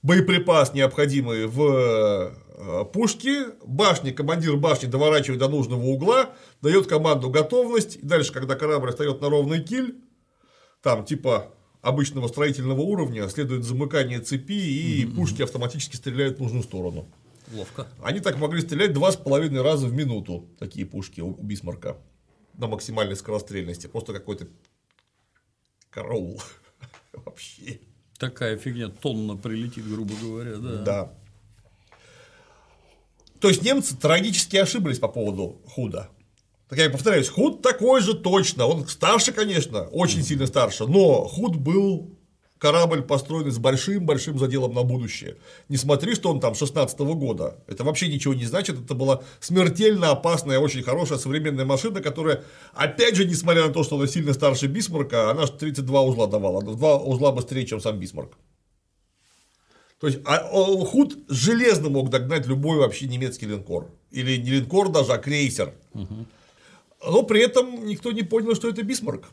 боеприпас, необходимый в э, пушки, башни, командир башни доворачивает до нужного угла, дает команду готовность, и дальше, когда корабль встает на ровный киль, там типа обычного строительного уровня, следует замыкание цепи, и пушки автоматически стреляют в нужную сторону.
Ловко.
Они так могли стрелять два с половиной раза в минуту, такие пушки у Бисмарка, на максимальной скорострельности. Просто какой-то караул вообще.
Такая фигня тонна прилетит, грубо говоря, да.
Да. То есть немцы трагически ошиблись по поводу худа. Так я повторяюсь, худ такой же точно. Он старше, конечно, очень сильно старше, но худ был корабль построенный с большим-большим заделом на будущее. Не смотри, что он там 16 года. Это вообще ничего не значит. Это была смертельно опасная, очень хорошая современная машина, которая, опять же, несмотря на то, что она сильно старше Бисмарка, она же 32 узла давала. Два узла быстрее, чем сам Бисмарк. То есть а, Худ железно мог догнать любой вообще немецкий линкор. Или не линкор даже, а крейсер. Но при этом никто не понял, что это Бисмарк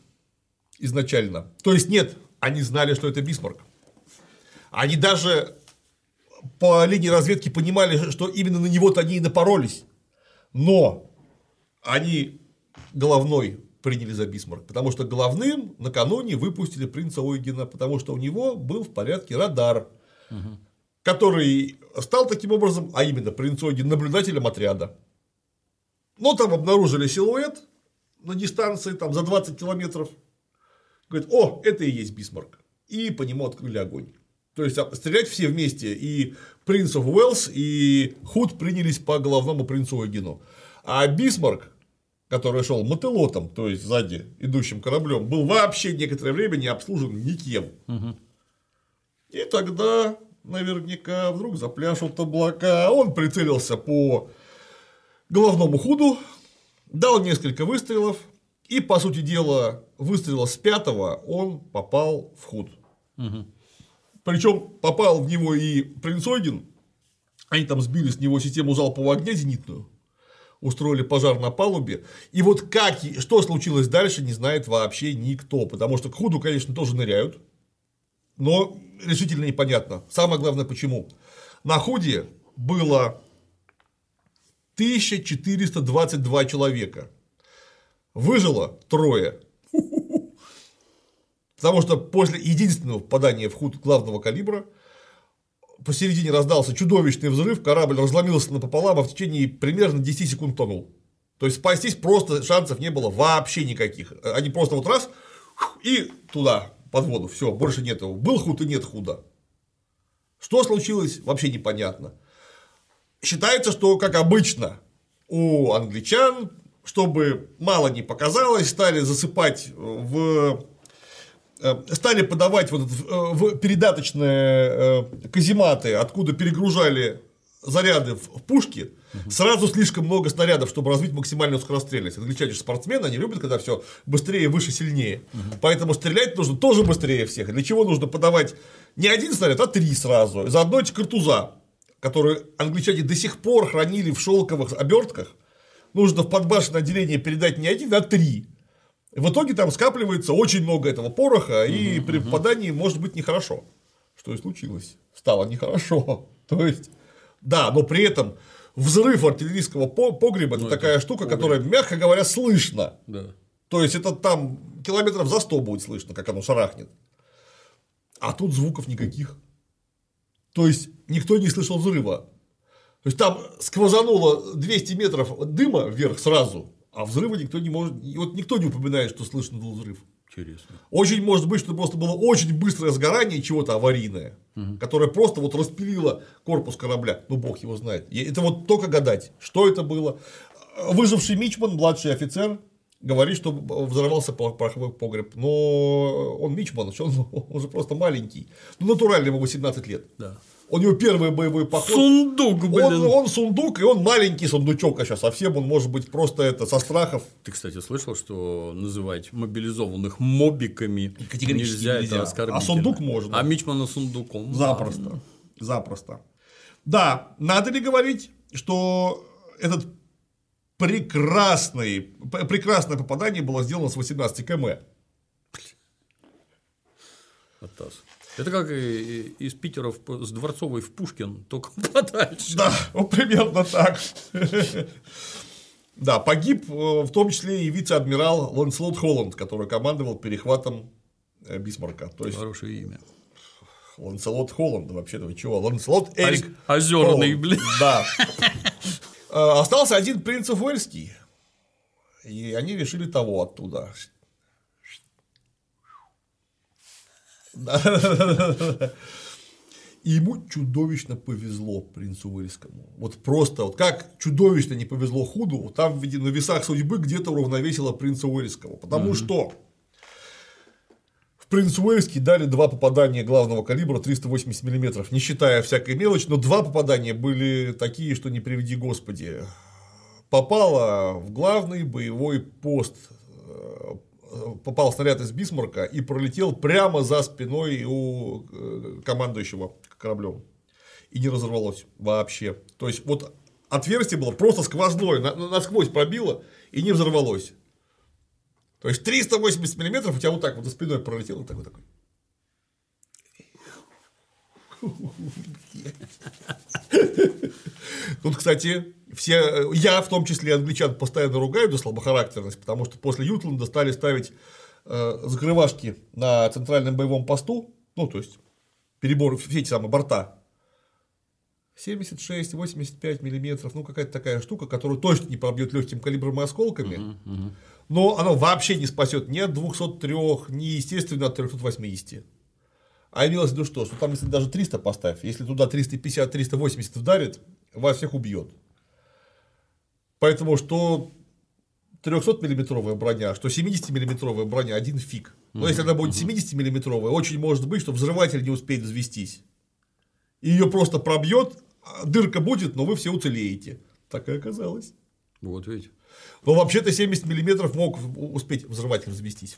изначально. То есть нет, они знали, что это Бисмарк. Они даже по линии разведки понимали, что именно на него-то они и напоролись. Но они головной приняли за Бисмарк, потому что головным накануне выпустили принца Ойгена, потому что у него был в порядке радар, который стал таким образом, а именно принц Ойген, наблюдателем отряда. Но там обнаружили силуэт на дистанции там, за 20 километров. Говорит, о, это и есть Бисмарк. И по нему открыли огонь. То есть а, стрелять все вместе. И принц оф Уэллс, и Худ принялись по головному принцу Ойгену. А Бисмарк, который шел мотылотом, то есть сзади идущим кораблем, был вообще некоторое время не обслужен никем. И тогда наверняка вдруг запляшут облака. Он прицелился по головному худу, дал несколько выстрелов, и, по сути дела, выстрела с пятого он попал в худ. Причем попал в него и принц Ойген, они там сбили с него систему залпового огня зенитную, устроили пожар на палубе. И вот как, и- что случилось дальше, не знает вообще никто. Потому что к худу, конечно, тоже ныряют. Но решительно непонятно. Самое главное, почему. На худе было 1422 человека. Выжило трое. Потому что после единственного попадания в худ главного калибра посередине раздался чудовищный взрыв, корабль разломился напополам, а в течение примерно 10 секунд тонул. То есть спастись просто шансов не было вообще никаких. Они просто вот раз и туда, под воду. Все, больше нет его. Был худ и нет худа. Что случилось, вообще непонятно. Считается, что, как обычно, у англичан, чтобы мало не показалось, стали засыпать в э, стали подавать вот э, в передаточные э, казематы, откуда перегружали заряды в в пушки, сразу слишком много снарядов, чтобы развить максимальную скорострельность. Англичане же спортсмены, они любят, когда все быстрее, выше, сильнее. Поэтому стрелять нужно тоже быстрее всех. Для чего нужно подавать не один снаряд, а три сразу. Заодно эти картуза, которые англичане до сих пор хранили в шелковых обертках, нужно в подбашенное отделение передать не один, а три. В итоге там скапливается очень много этого пороха, и при попадании может быть нехорошо. Что и случилось. Стало нехорошо. То есть, да, но при этом взрыв артиллерийского по- погреба это
это
такая штука,
погреб.
которая, мягко говоря, слышно.
Да.
То есть это там километров за 100 будет слышно, как оно шарахнет. А тут звуков никаких. То есть никто не слышал взрыва. То есть там сквозануло 200 метров дыма вверх сразу, а взрыва никто не может. и Вот никто не упоминает, что слышно был взрыв.
Интересно.
Очень может быть, что просто было очень быстрое сгорание чего-то аварийное, которое просто вот распилило корпус корабля. Ну, бог его знает. И Это вот только гадать, что это было. Выживший Мичман, младший офицер, говорит, что взорвался пор- пороховой погреб. Но он Мичман, он, он же просто маленький. Ну, натурально ему 18 лет.
Да.
У него первый боевой поход.
Сундук, блин.
Он, он сундук, и он маленький сундучок, а сейчас совсем он может быть просто это со страхов.
Ты, кстати, слышал, что называть мобилизованных мобиками
Категорически
нельзя,
нельзя.
это оскорбительно.
А сундук можно.
А Мичмана сундуком.
Запросто. Запросто. Да, надо ли говорить, что этот прекрасный, прекрасное попадание было сделано с 18 км.
от ТАСС. Это как из Питера в- с Дворцовой в Пушкин, только подальше.
Да, вот примерно так. Да, погиб э, в том числе и вице-адмирал Ланселот Холланд, который командовал перехватом э, Бисмарка. То есть
Хорошее имя.
Ланселот Холланд, вообще-то вы чего? Ланселот Эрик
озерный, блин.
Да. Э, Остался один принцев Уэльский. И они решили того оттуда. Да. И ему чудовищно повезло принцу Уэльскому. Вот просто, вот как чудовищно не повезло Худу, там на весах судьбы где-то уравновесило принца Уэльского. Потому что принц Уэльский дали два попадания главного калибра 380 мм, не считая всякой мелочи, но два попадания были такие, что не приведи господи. Попало в главный боевой пост, э, попал снаряд из Бисмарка и пролетел прямо за спиной у э, командующего кораблем. И не разорвалось вообще. То есть, вот отверстие было просто сквозное, на- на- насквозь пробило и не взорвалось. То есть 380 миллиметров у тебя вот так вот за спиной пролетело, вот такой такой. Тут, кстати, все, я в том числе англичан постоянно ругаю за слабохарактерность, потому что после Ютланда стали ставить э, закрывашки на центральном боевом посту, ну, то есть перебор, все эти самые борта. 76-85 миллиметров, ну какая-то такая штука, которую точно не пробьет легким калибром и осколками, но она вообще не спасет ни от 203, ни, естественно, от 380. А имелось в виду что? Что там, если даже 300 поставь, если туда 350-380 вдарит, вас всех убьет. Поэтому что 300-миллиметровая броня, что 70-миллиметровая броня, один фиг. Но если она будет 70-миллиметровая, очень может быть, что взрыватель не успеет взвестись. И ее просто пробьет, а дырка будет, но вы все уцелеете. Так и оказалось.
Вот видите.
Но вообще-то 70 миллиметров мог успеть взрыватель взвестись.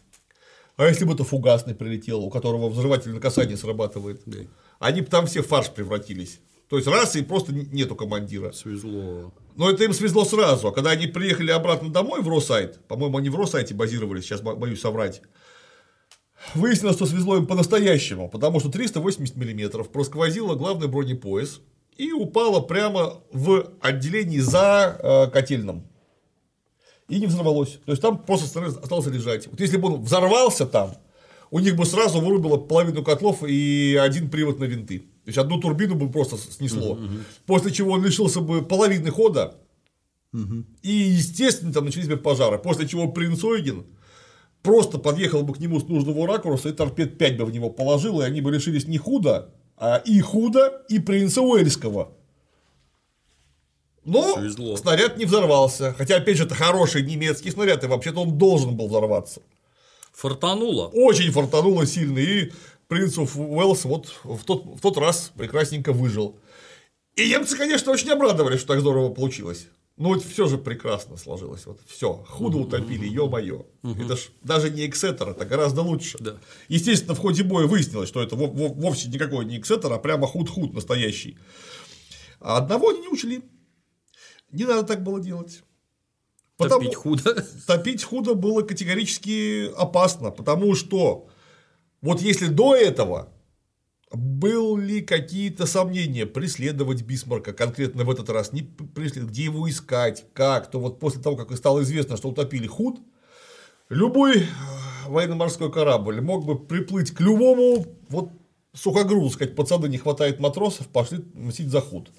А если бы это фугасный прилетел, у которого взрыватель на касание срабатывает?
Да.
Они бы там все в фарш превратились. То есть раз и просто нету командира.
Свезло.
Но это им свезло сразу. А когда они приехали обратно домой в Росайт, по-моему, они в Росайте базировались, сейчас бо- боюсь соврать, выяснилось, что свезло им по-настоящему, потому что 380 миллиметров просквозило главный бронепояс и упало прямо в отделении за э, котельным. И не взорвалось. То есть там просто снаряд остался лежать. Вот если бы он взорвался там, у них бы сразу вырубило половину котлов и один привод на винты. То есть одну турбину бы просто снесло. После чего он лишился бы половины хода. И, естественно, там начались бы пожары. После чего принц Ойген просто подъехал бы к нему с нужного ракурса и торпед 5 бы в него положил, и они бы решились не худо, а и худо, и принца Уэльского. Но
Свезло.
снаряд не взорвался. Хотя, опять же, это хороший немецкий снаряд, и вообще-то он должен был взорваться.
Фартануло.
Очень фартануло сильно, и принц Уэллс вот в тот, в тот раз прекрасненько выжил. И немцы, конечно, очень обрадовались, что так здорово получилось. Но вот все же прекрасно сложилось. Вот все, худо утопили, ё-моё. Это ж даже не Эксетер, это гораздо лучше.
Да.
Естественно, в ходе боя выяснилось, что это во- во- вовсе никакой не Эксетер, а прямо худ-худ настоящий. А одного они не учли. Не надо так было делать. Потому-
Топить худо.
топить худо было категорически опасно, потому что вот если до этого были какие-то сомнения преследовать Бисмарка конкретно в этот раз, не преследовать, где его искать, как, то вот после того, как стало известно, что утопили худ, любой э, военно-морской корабль мог бы приплыть к любому вот сухогрузу, сказать, пацаны, не хватает матросов, пошли мстить за худ.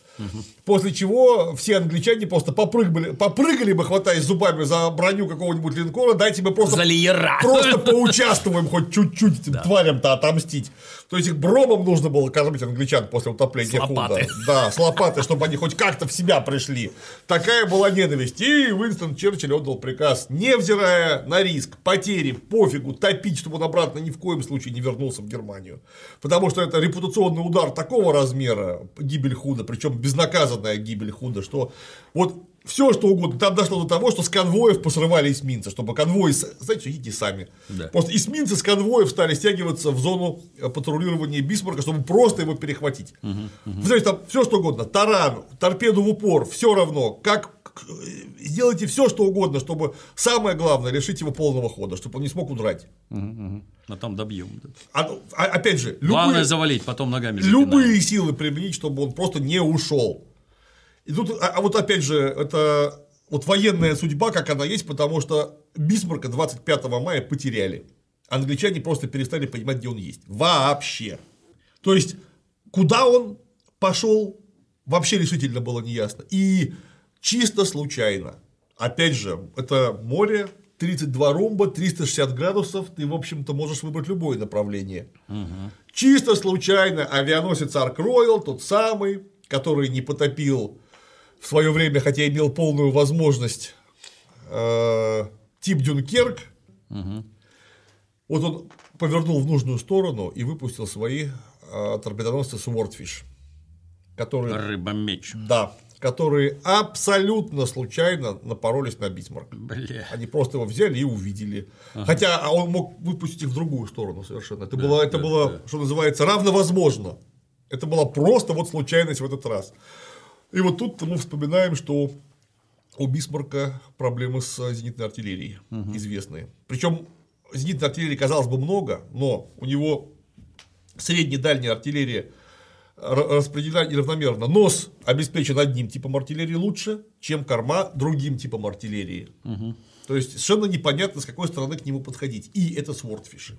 После чего все англичане просто попрыгали, попрыгали бы, хватаясь зубами за броню какого-нибудь линкора, дайте мы просто
За.
Просто поучаствуем хоть чуть-чуть этим тварям-то отомстить. То есть их бромом нужно было кормить англичан после утопления. Худа. Да, с лопаты, чтобы они хоть как-то в себя пришли. Такая была ненависть. И Уинстон Черчилль отдал приказ, невзирая на риск, потери, пофигу, топить, чтобы он обратно ни в коем случае не вернулся в Германию. Потому что это репутационный удар такого размера, гибель Худа, причем безнаказанная гибель Худа, что вот все что угодно. Там дошло до того, что с конвоев посрывали эсминцы, чтобы конвои, знаете, идите сами.
Да.
Просто эсминцы с конвоев стали стягиваться в зону э, патрулирования Бисмарка, чтобы просто его перехватить. Вы знаете, там все что угодно, таран, торпеду в упор, все равно, как к- сделайте все, что угодно, чтобы самое главное лишить его полного хода, чтобы он не смог удрать.
А там добьем. да.
А, а- опять же,
Главное
любые,
завалить, потом ногами запинаем.
любые силы применить, чтобы он просто не ушел. И тут, а, а вот опять же, это вот военная судьба, как она есть, потому что Бисмарка 25 мая потеряли. Англичане просто перестали понимать, где он есть. Вообще. То есть, куда он пошел, вообще решительно было неясно. И чисто случайно. Опять же, это море, 32 ромба, 360 градусов, ты, в общем-то, можешь выбрать любое направление. Чисто случайно авианосец Арк Роял, тот самый, который не потопил в свое время, хотя имел полную возможность, э, тип Дюнкерк, вот он повернул в нужную сторону и выпустил свои э, торпедоносцы Swordfish, которые,
Рыба-меч.
да, которые абсолютно случайно напоролись на Бисмарк.
Бля.
Они просто его взяли и увидели. Хотя а он мог выпустить их в другую сторону совершенно. Это было, это
да,
было
да.
что называется, равновозможно. Это была просто вот случайность в этот раз. И вот тут мы вспоминаем, что у Бисмарка проблемы с э, зенитной артиллерией известные. Причем зенитной артиллерии, казалось бы, много, но у него средняя и дальняя артиллерия р- распределена неравномерно. Нос обеспечен одним типом артиллерии лучше, чем корма другим типом артиллерии. То есть совершенно непонятно, с какой стороны к нему подходить. И это свортфиши.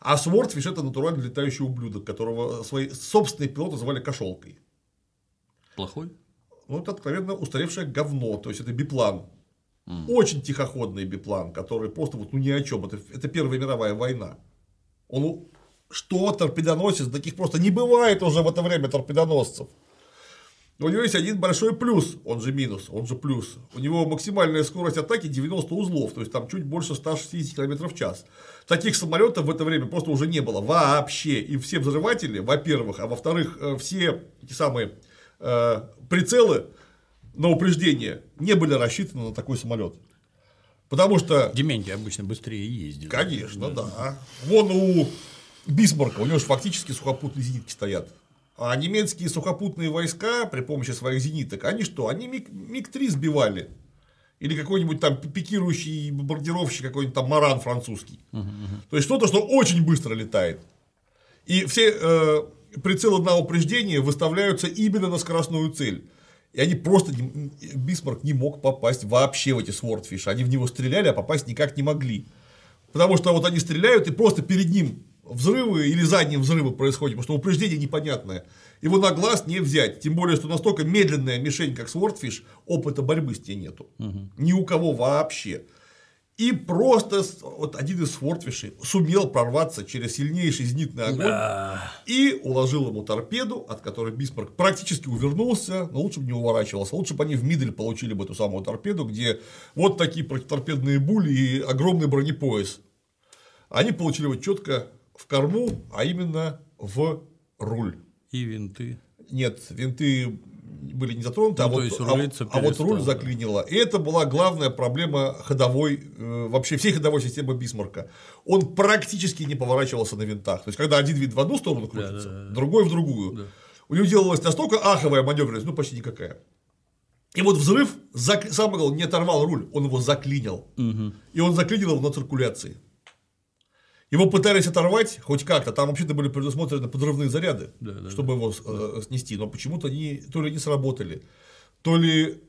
А свортфиш это натурально летающий ублюдок, которого свои собственные пилоты звали кошелкой.
Плохой?
Ну, это откровенно устаревшее говно, то есть это биплан. Очень тихоходный биплан, который просто вот ну ни о чем. Это, это Первая мировая война. Он у- что торпедоносец, таких просто не бывает уже в это время торпедоносцев. Но у него есть один большой плюс, он же минус, он же плюс. У него максимальная скорость атаки 90 узлов, то есть там чуть больше 160 км в час. Таких самолетов в это время просто уже не было вообще. И все взрыватели, во-первых, а во-вторых, э, все эти самые прицелы на упреждение не были рассчитаны на такой самолет. Потому что
Дементий обычно быстрее ездит.
Конечно, да. Вон у Бисмарка, у него же фактически сухопутные зенитки стоят. А немецкие сухопутные войска при помощи своих зениток, они что? Они МиГ- МиГ-3 сбивали. Или какой-нибудь там пикирующий бомбардировщик, какой-нибудь там Маран французский. То есть что-то, что очень быстро летает. И все э, прицелы на упреждение выставляются именно на скоростную цель. И они просто, не- Бисмарк не мог попасть вообще в эти свортфиши. Они в него стреляли, а попасть никак не могли. Потому что вот они стреляют, и просто перед ним взрывы или задние взрывы происходят, потому что упреждение непонятное. Его на глаз не взять. Тем более, что настолько медленная мишень, как Swordfish, опыта борьбы с ней нету. Ни у кого вообще. И просто вот один из Swordfish сумел прорваться через сильнейший зенитный огонь и уложил ему торпеду, от которой Бисмарк практически увернулся, но лучше бы не уворачивался. Лучше бы они в Мидель получили бы эту самую торпеду, где вот такие противоторпедные були и огромный бронепояс. Они получили его четко в корму, а именно в руль.
И винты.
Нет, винты были не затронуты, а,
Ну, то
вот, а- а вот руль
да.
заклинило. И это была главная проблема ходовой, э, вообще всей ходовой системы Бисмарка. Он практически не поворачивался на винтах. То есть, когда один винт в одну сторону крутится, другой в другую. У него делалась настолько аховая маневренность, ну почти никакая. И вот взрыв, зак... главное, не оторвал руль, он его заклинил. И он заклинил его на циркуляции. Его пытались оторвать хоть как-то, там вообще-то были предусмотрены подрывные заряды,
да,
чтобы его э, снести, но почему-то они то ли не сработали, то ли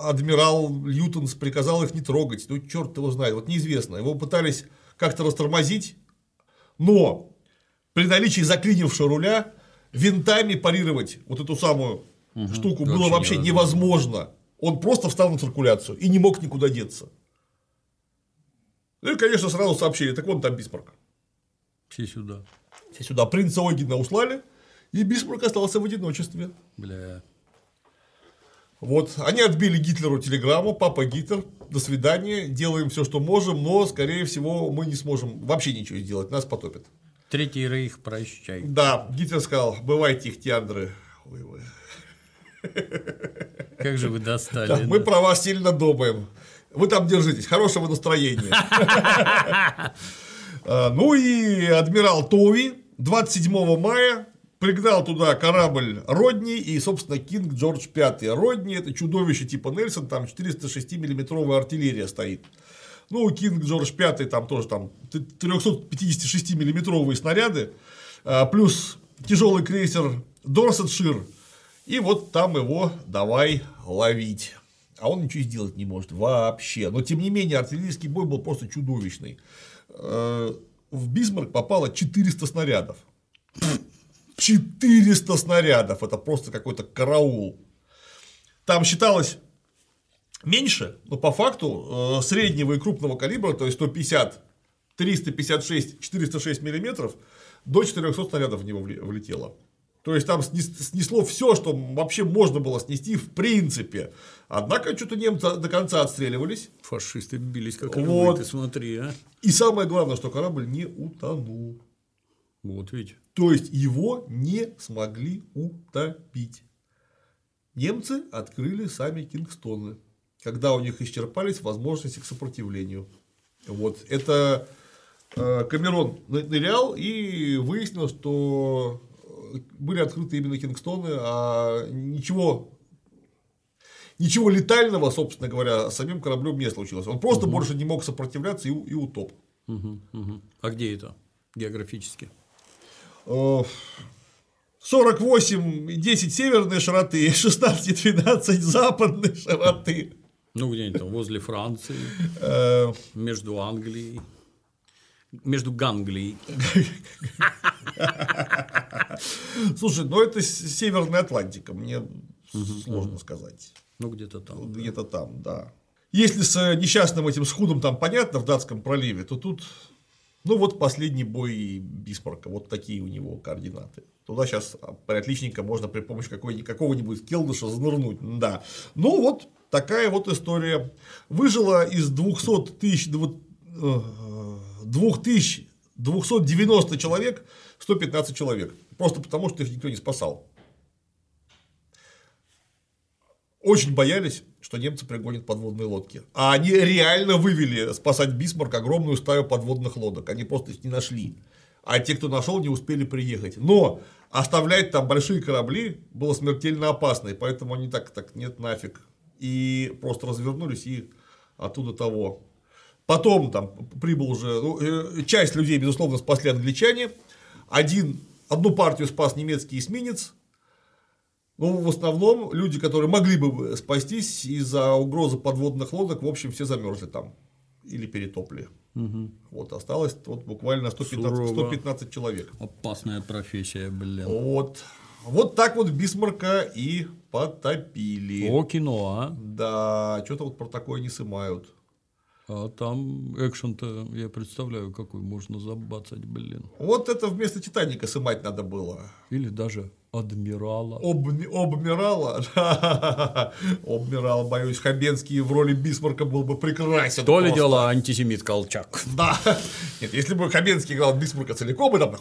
адмирал Лютьенс приказал их не трогать, ну черт его знает, вот неизвестно. Его пытались как-то растормозить, но при наличии заклинившего руля винтами парировать вот эту самую штуку было
Вообще
вообще невозможно. Он просто встал на циркуляцию и не мог никуда деться. Ну и, конечно, сразу сообщили, так вон там Бисмарк.
Все сюда.
Все сюда принца Ойгена услали, и Бисмарк остался в одиночестве.
Бля.
Вот, они отбили Гитлеру телеграмму, папа Гитлер, до свидания, делаем все, что можем, но, скорее всего, мы не сможем вообще ничего сделать, нас потопят.
Третий рейх, прощай.
Да, Гитлер сказал, бывайте их тиандры. Ой, ой.
Как же вы достали.
Да,
да.
мы про вас сильно думаем. Вы там держитесь, хорошего настроения. А, Ну и адмирал Тови 27 мая пригнал туда корабль Родни и, собственно, Кинг Джордж V. Родни – это чудовище типа Нельсон, там 406-миллиметровая артиллерия стоит. Ну, Кинг Джордж V там тоже там 356-миллиметровые снаряды, а, плюс тяжелый крейсер Дорсетшир, и вот там его давай ловить. А он ничего сделать не может вообще. Но тем не менее, артиллерийский бой был просто чудовищный. Э, в Бисмарк попало 400 снарядов. 400 снарядов. Это просто какой-то караул. Там считалось меньше, но по факту э, среднего и крупного калибра, то есть 150, 356, 406 миллиметров, до 400 снарядов в него влетело. То есть там снесло все, что вообще можно было снести в принципе. Однако что-то немцы до конца отстреливались.
Фашисты бились как
вот.
львы, ты смотри, а.
И самое главное, что корабль не утонул.
Вот ведь.
То есть его не смогли утопить. Немцы открыли сами Кингстоны, когда у них исчерпались возможности к сопротивлению. Вот это э, Камерон нырял и выяснил, что были открыты именно Кингстоны, а ничего ничего летального, собственно говоря, с самим кораблем не случилось. Он просто угу. больше не мог сопротивляться и, и утоп.
Угу, угу. А где это географически?
48, 10 северной широты, 16, 12 западной широты.
Ну, где-нибудь там возле Франции,
э,
между Англией, между Ганглией.
Слушай, ну это Северная Атлантика, мне сложно сказать.
Ну, где-то там.
Где-то там, да. Если с несчастным этим схудом там понятно в датском проливе, то тут ну вот последний бой Бисмарка, вот такие у него координаты. Туда сейчас отличника можно при помощи какого-нибудь келдыша занырнуть. Да. Ну вот такая вот история. Выжила из 200 тысяч, 2290 э, человек 115 человек. Просто потому, что их никто не спасал. Очень боялись, что немцы пригонят подводные лодки. А они реально вывели спасать Бисмарк огромную стаю подводных лодок. Они просто их не нашли. А те, кто нашел, не успели приехать. Но оставлять там большие корабли было смертельно опасно. И поэтому они так, так нет нафиг. И просто развернулись и оттуда того. Потом там прибыл уже, ну, э, часть людей, безусловно, спасли англичане, один, одну партию спас немецкий эсминец, но в основном люди, которые могли бы спастись из-за угрозы подводных лодок, в общем, все замерзли там или перетопли.
Угу.
Вот осталось вот буквально 115, 115 человек.
Опасная профессия, блин.
Вот. Вот так вот Бисмарка и потопили.
О, кино, а?
Да, что-то вот про такое не сымают.
А там экшен-то, я представляю, какой можно забацать, блин.
Вот это вместо Титаника сымать надо было.
Или даже Адмирала.
Об, обмирала? Обмирал, боюсь, Хабенский в роли Бисмарка был бы прекрасен.
То ли дело антисемит Колчак.
Да. Нет, если бы Хабенский играл Бисмарка целиком, и там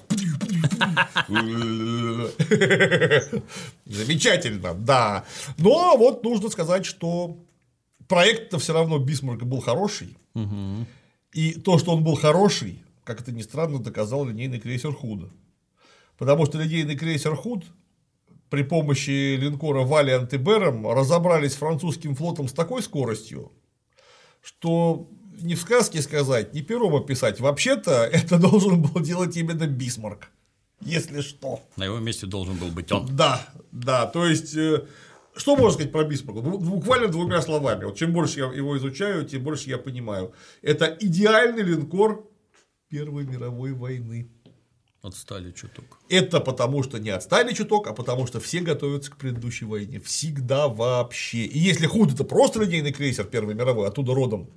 Замечательно, да. Но вот нужно сказать, что проект-то все равно Бисмарка был хороший.
Угу.
И то, что он был хороший, как это ни странно, доказал линейный крейсер Худа. Потому что линейный крейсер Худ при помощи линкора Валиант и Бером разобрались с французским флотом с такой скоростью, что не в сказке сказать, не пером описать. Вообще-то это должен был делать именно Бисмарк. Если что.
На его месте должен был быть он.
Да, да. То есть э, что можно сказать про Бисмарка? Буквально двумя словами. Вот чем больше я его изучаю, тем больше я понимаю. Это идеальный линкор Первой мировой войны.
Отстали чуток.
Это потому, что не отстали чуток, а потому, что все готовятся к предыдущей войне. Всегда вообще. И если худ это просто линейный крейсер Первой мировой, оттуда родом,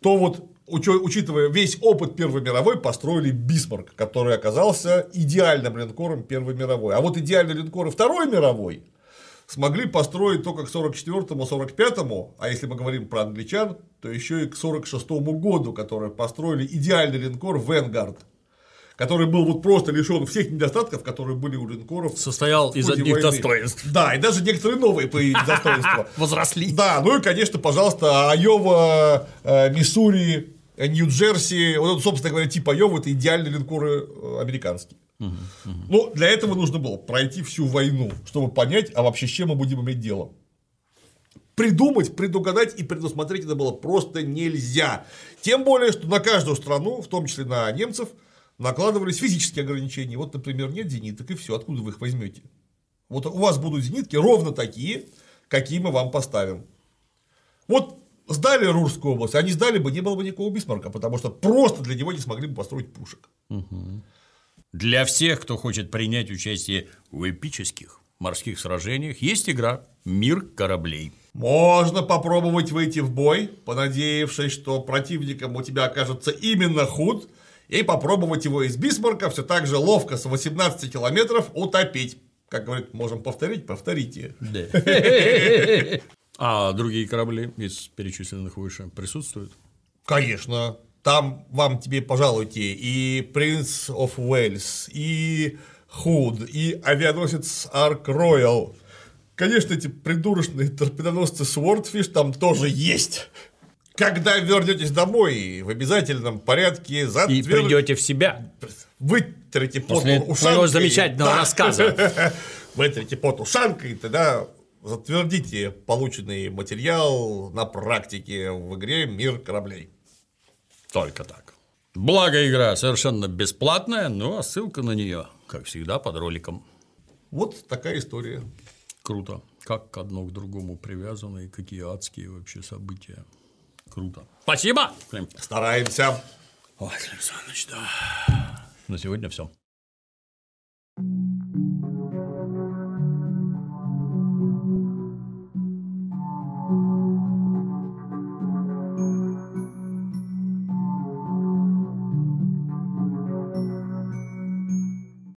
то вот, учитывая весь опыт Первой мировой, построили Бисмарк, который оказался идеальным линкором Первой мировой. А вот идеальные линкоры Второй мировой смогли построить только к 44-му, 45-му, а если мы говорим про англичан, то еще и к 46-му году, которые построили идеальный линкор Венгард, который был вот просто лишен всех недостатков, которые были у линкоров.
Состоял из одних войны. достоинств.
Да, и даже некоторые новые появились достоинства.
Возросли.
Да, ну и, конечно, пожалуйста, Айова, э, Миссури, Нью-Джерси, вот, собственно говоря, типа Айова, это идеальные линкоры американские. Но для этого нужно было пройти всю войну, чтобы понять, а вообще с чем мы будем иметь дело. Придумать, предугадать и предусмотреть это было просто нельзя. Тем более, что на каждую страну, в том числе на немцев, накладывались физические ограничения. Вот, например, нет зениток, и все, откуда вы их возьмете? Вот у вас будут зенитки ровно такие, какие мы вам поставим. Вот сдали Рурскую область, а не сдали бы, не было бы никакого Бисмарка, потому что просто для него не смогли бы построить пушек.
Для всех, кто хочет принять участие в эпических морских сражениях, есть игра «Мир кораблей».
Можно попробовать выйти в бой, понадеявшись, что противником у тебя окажется именно худ, и попробовать его из Бисмарка все так же ловко с 18 километров утопить. Как говорит, можем повторить, повторите.
А другие корабли из перечисленных выше присутствуют?
Конечно. Там вам тебе, пожалуйте, и Принц оф Уэльс, и Худ, и авианосец Арк Роял. Конечно, эти придурочные торпедоносцы Swordfish там тоже есть. Когда вернетесь домой, в обязательном порядке затвер...
И придете в себя.
Вытрите пот
После
ушанкой.
замечательного
Да.
рассказа.
Вытрите пот ушанкой, тогда затвердите полученный материал на практике в игре «Мир кораблей».
Только так. Благо игра совершенно бесплатная, ну а ссылка на нее, как всегда, под роликом.
Вот такая история.
Круто. Как одно к другому привязано и какие адские вообще события. Круто. Спасибо.
Стараемся.
Ой, Александрович, да. На сегодня все.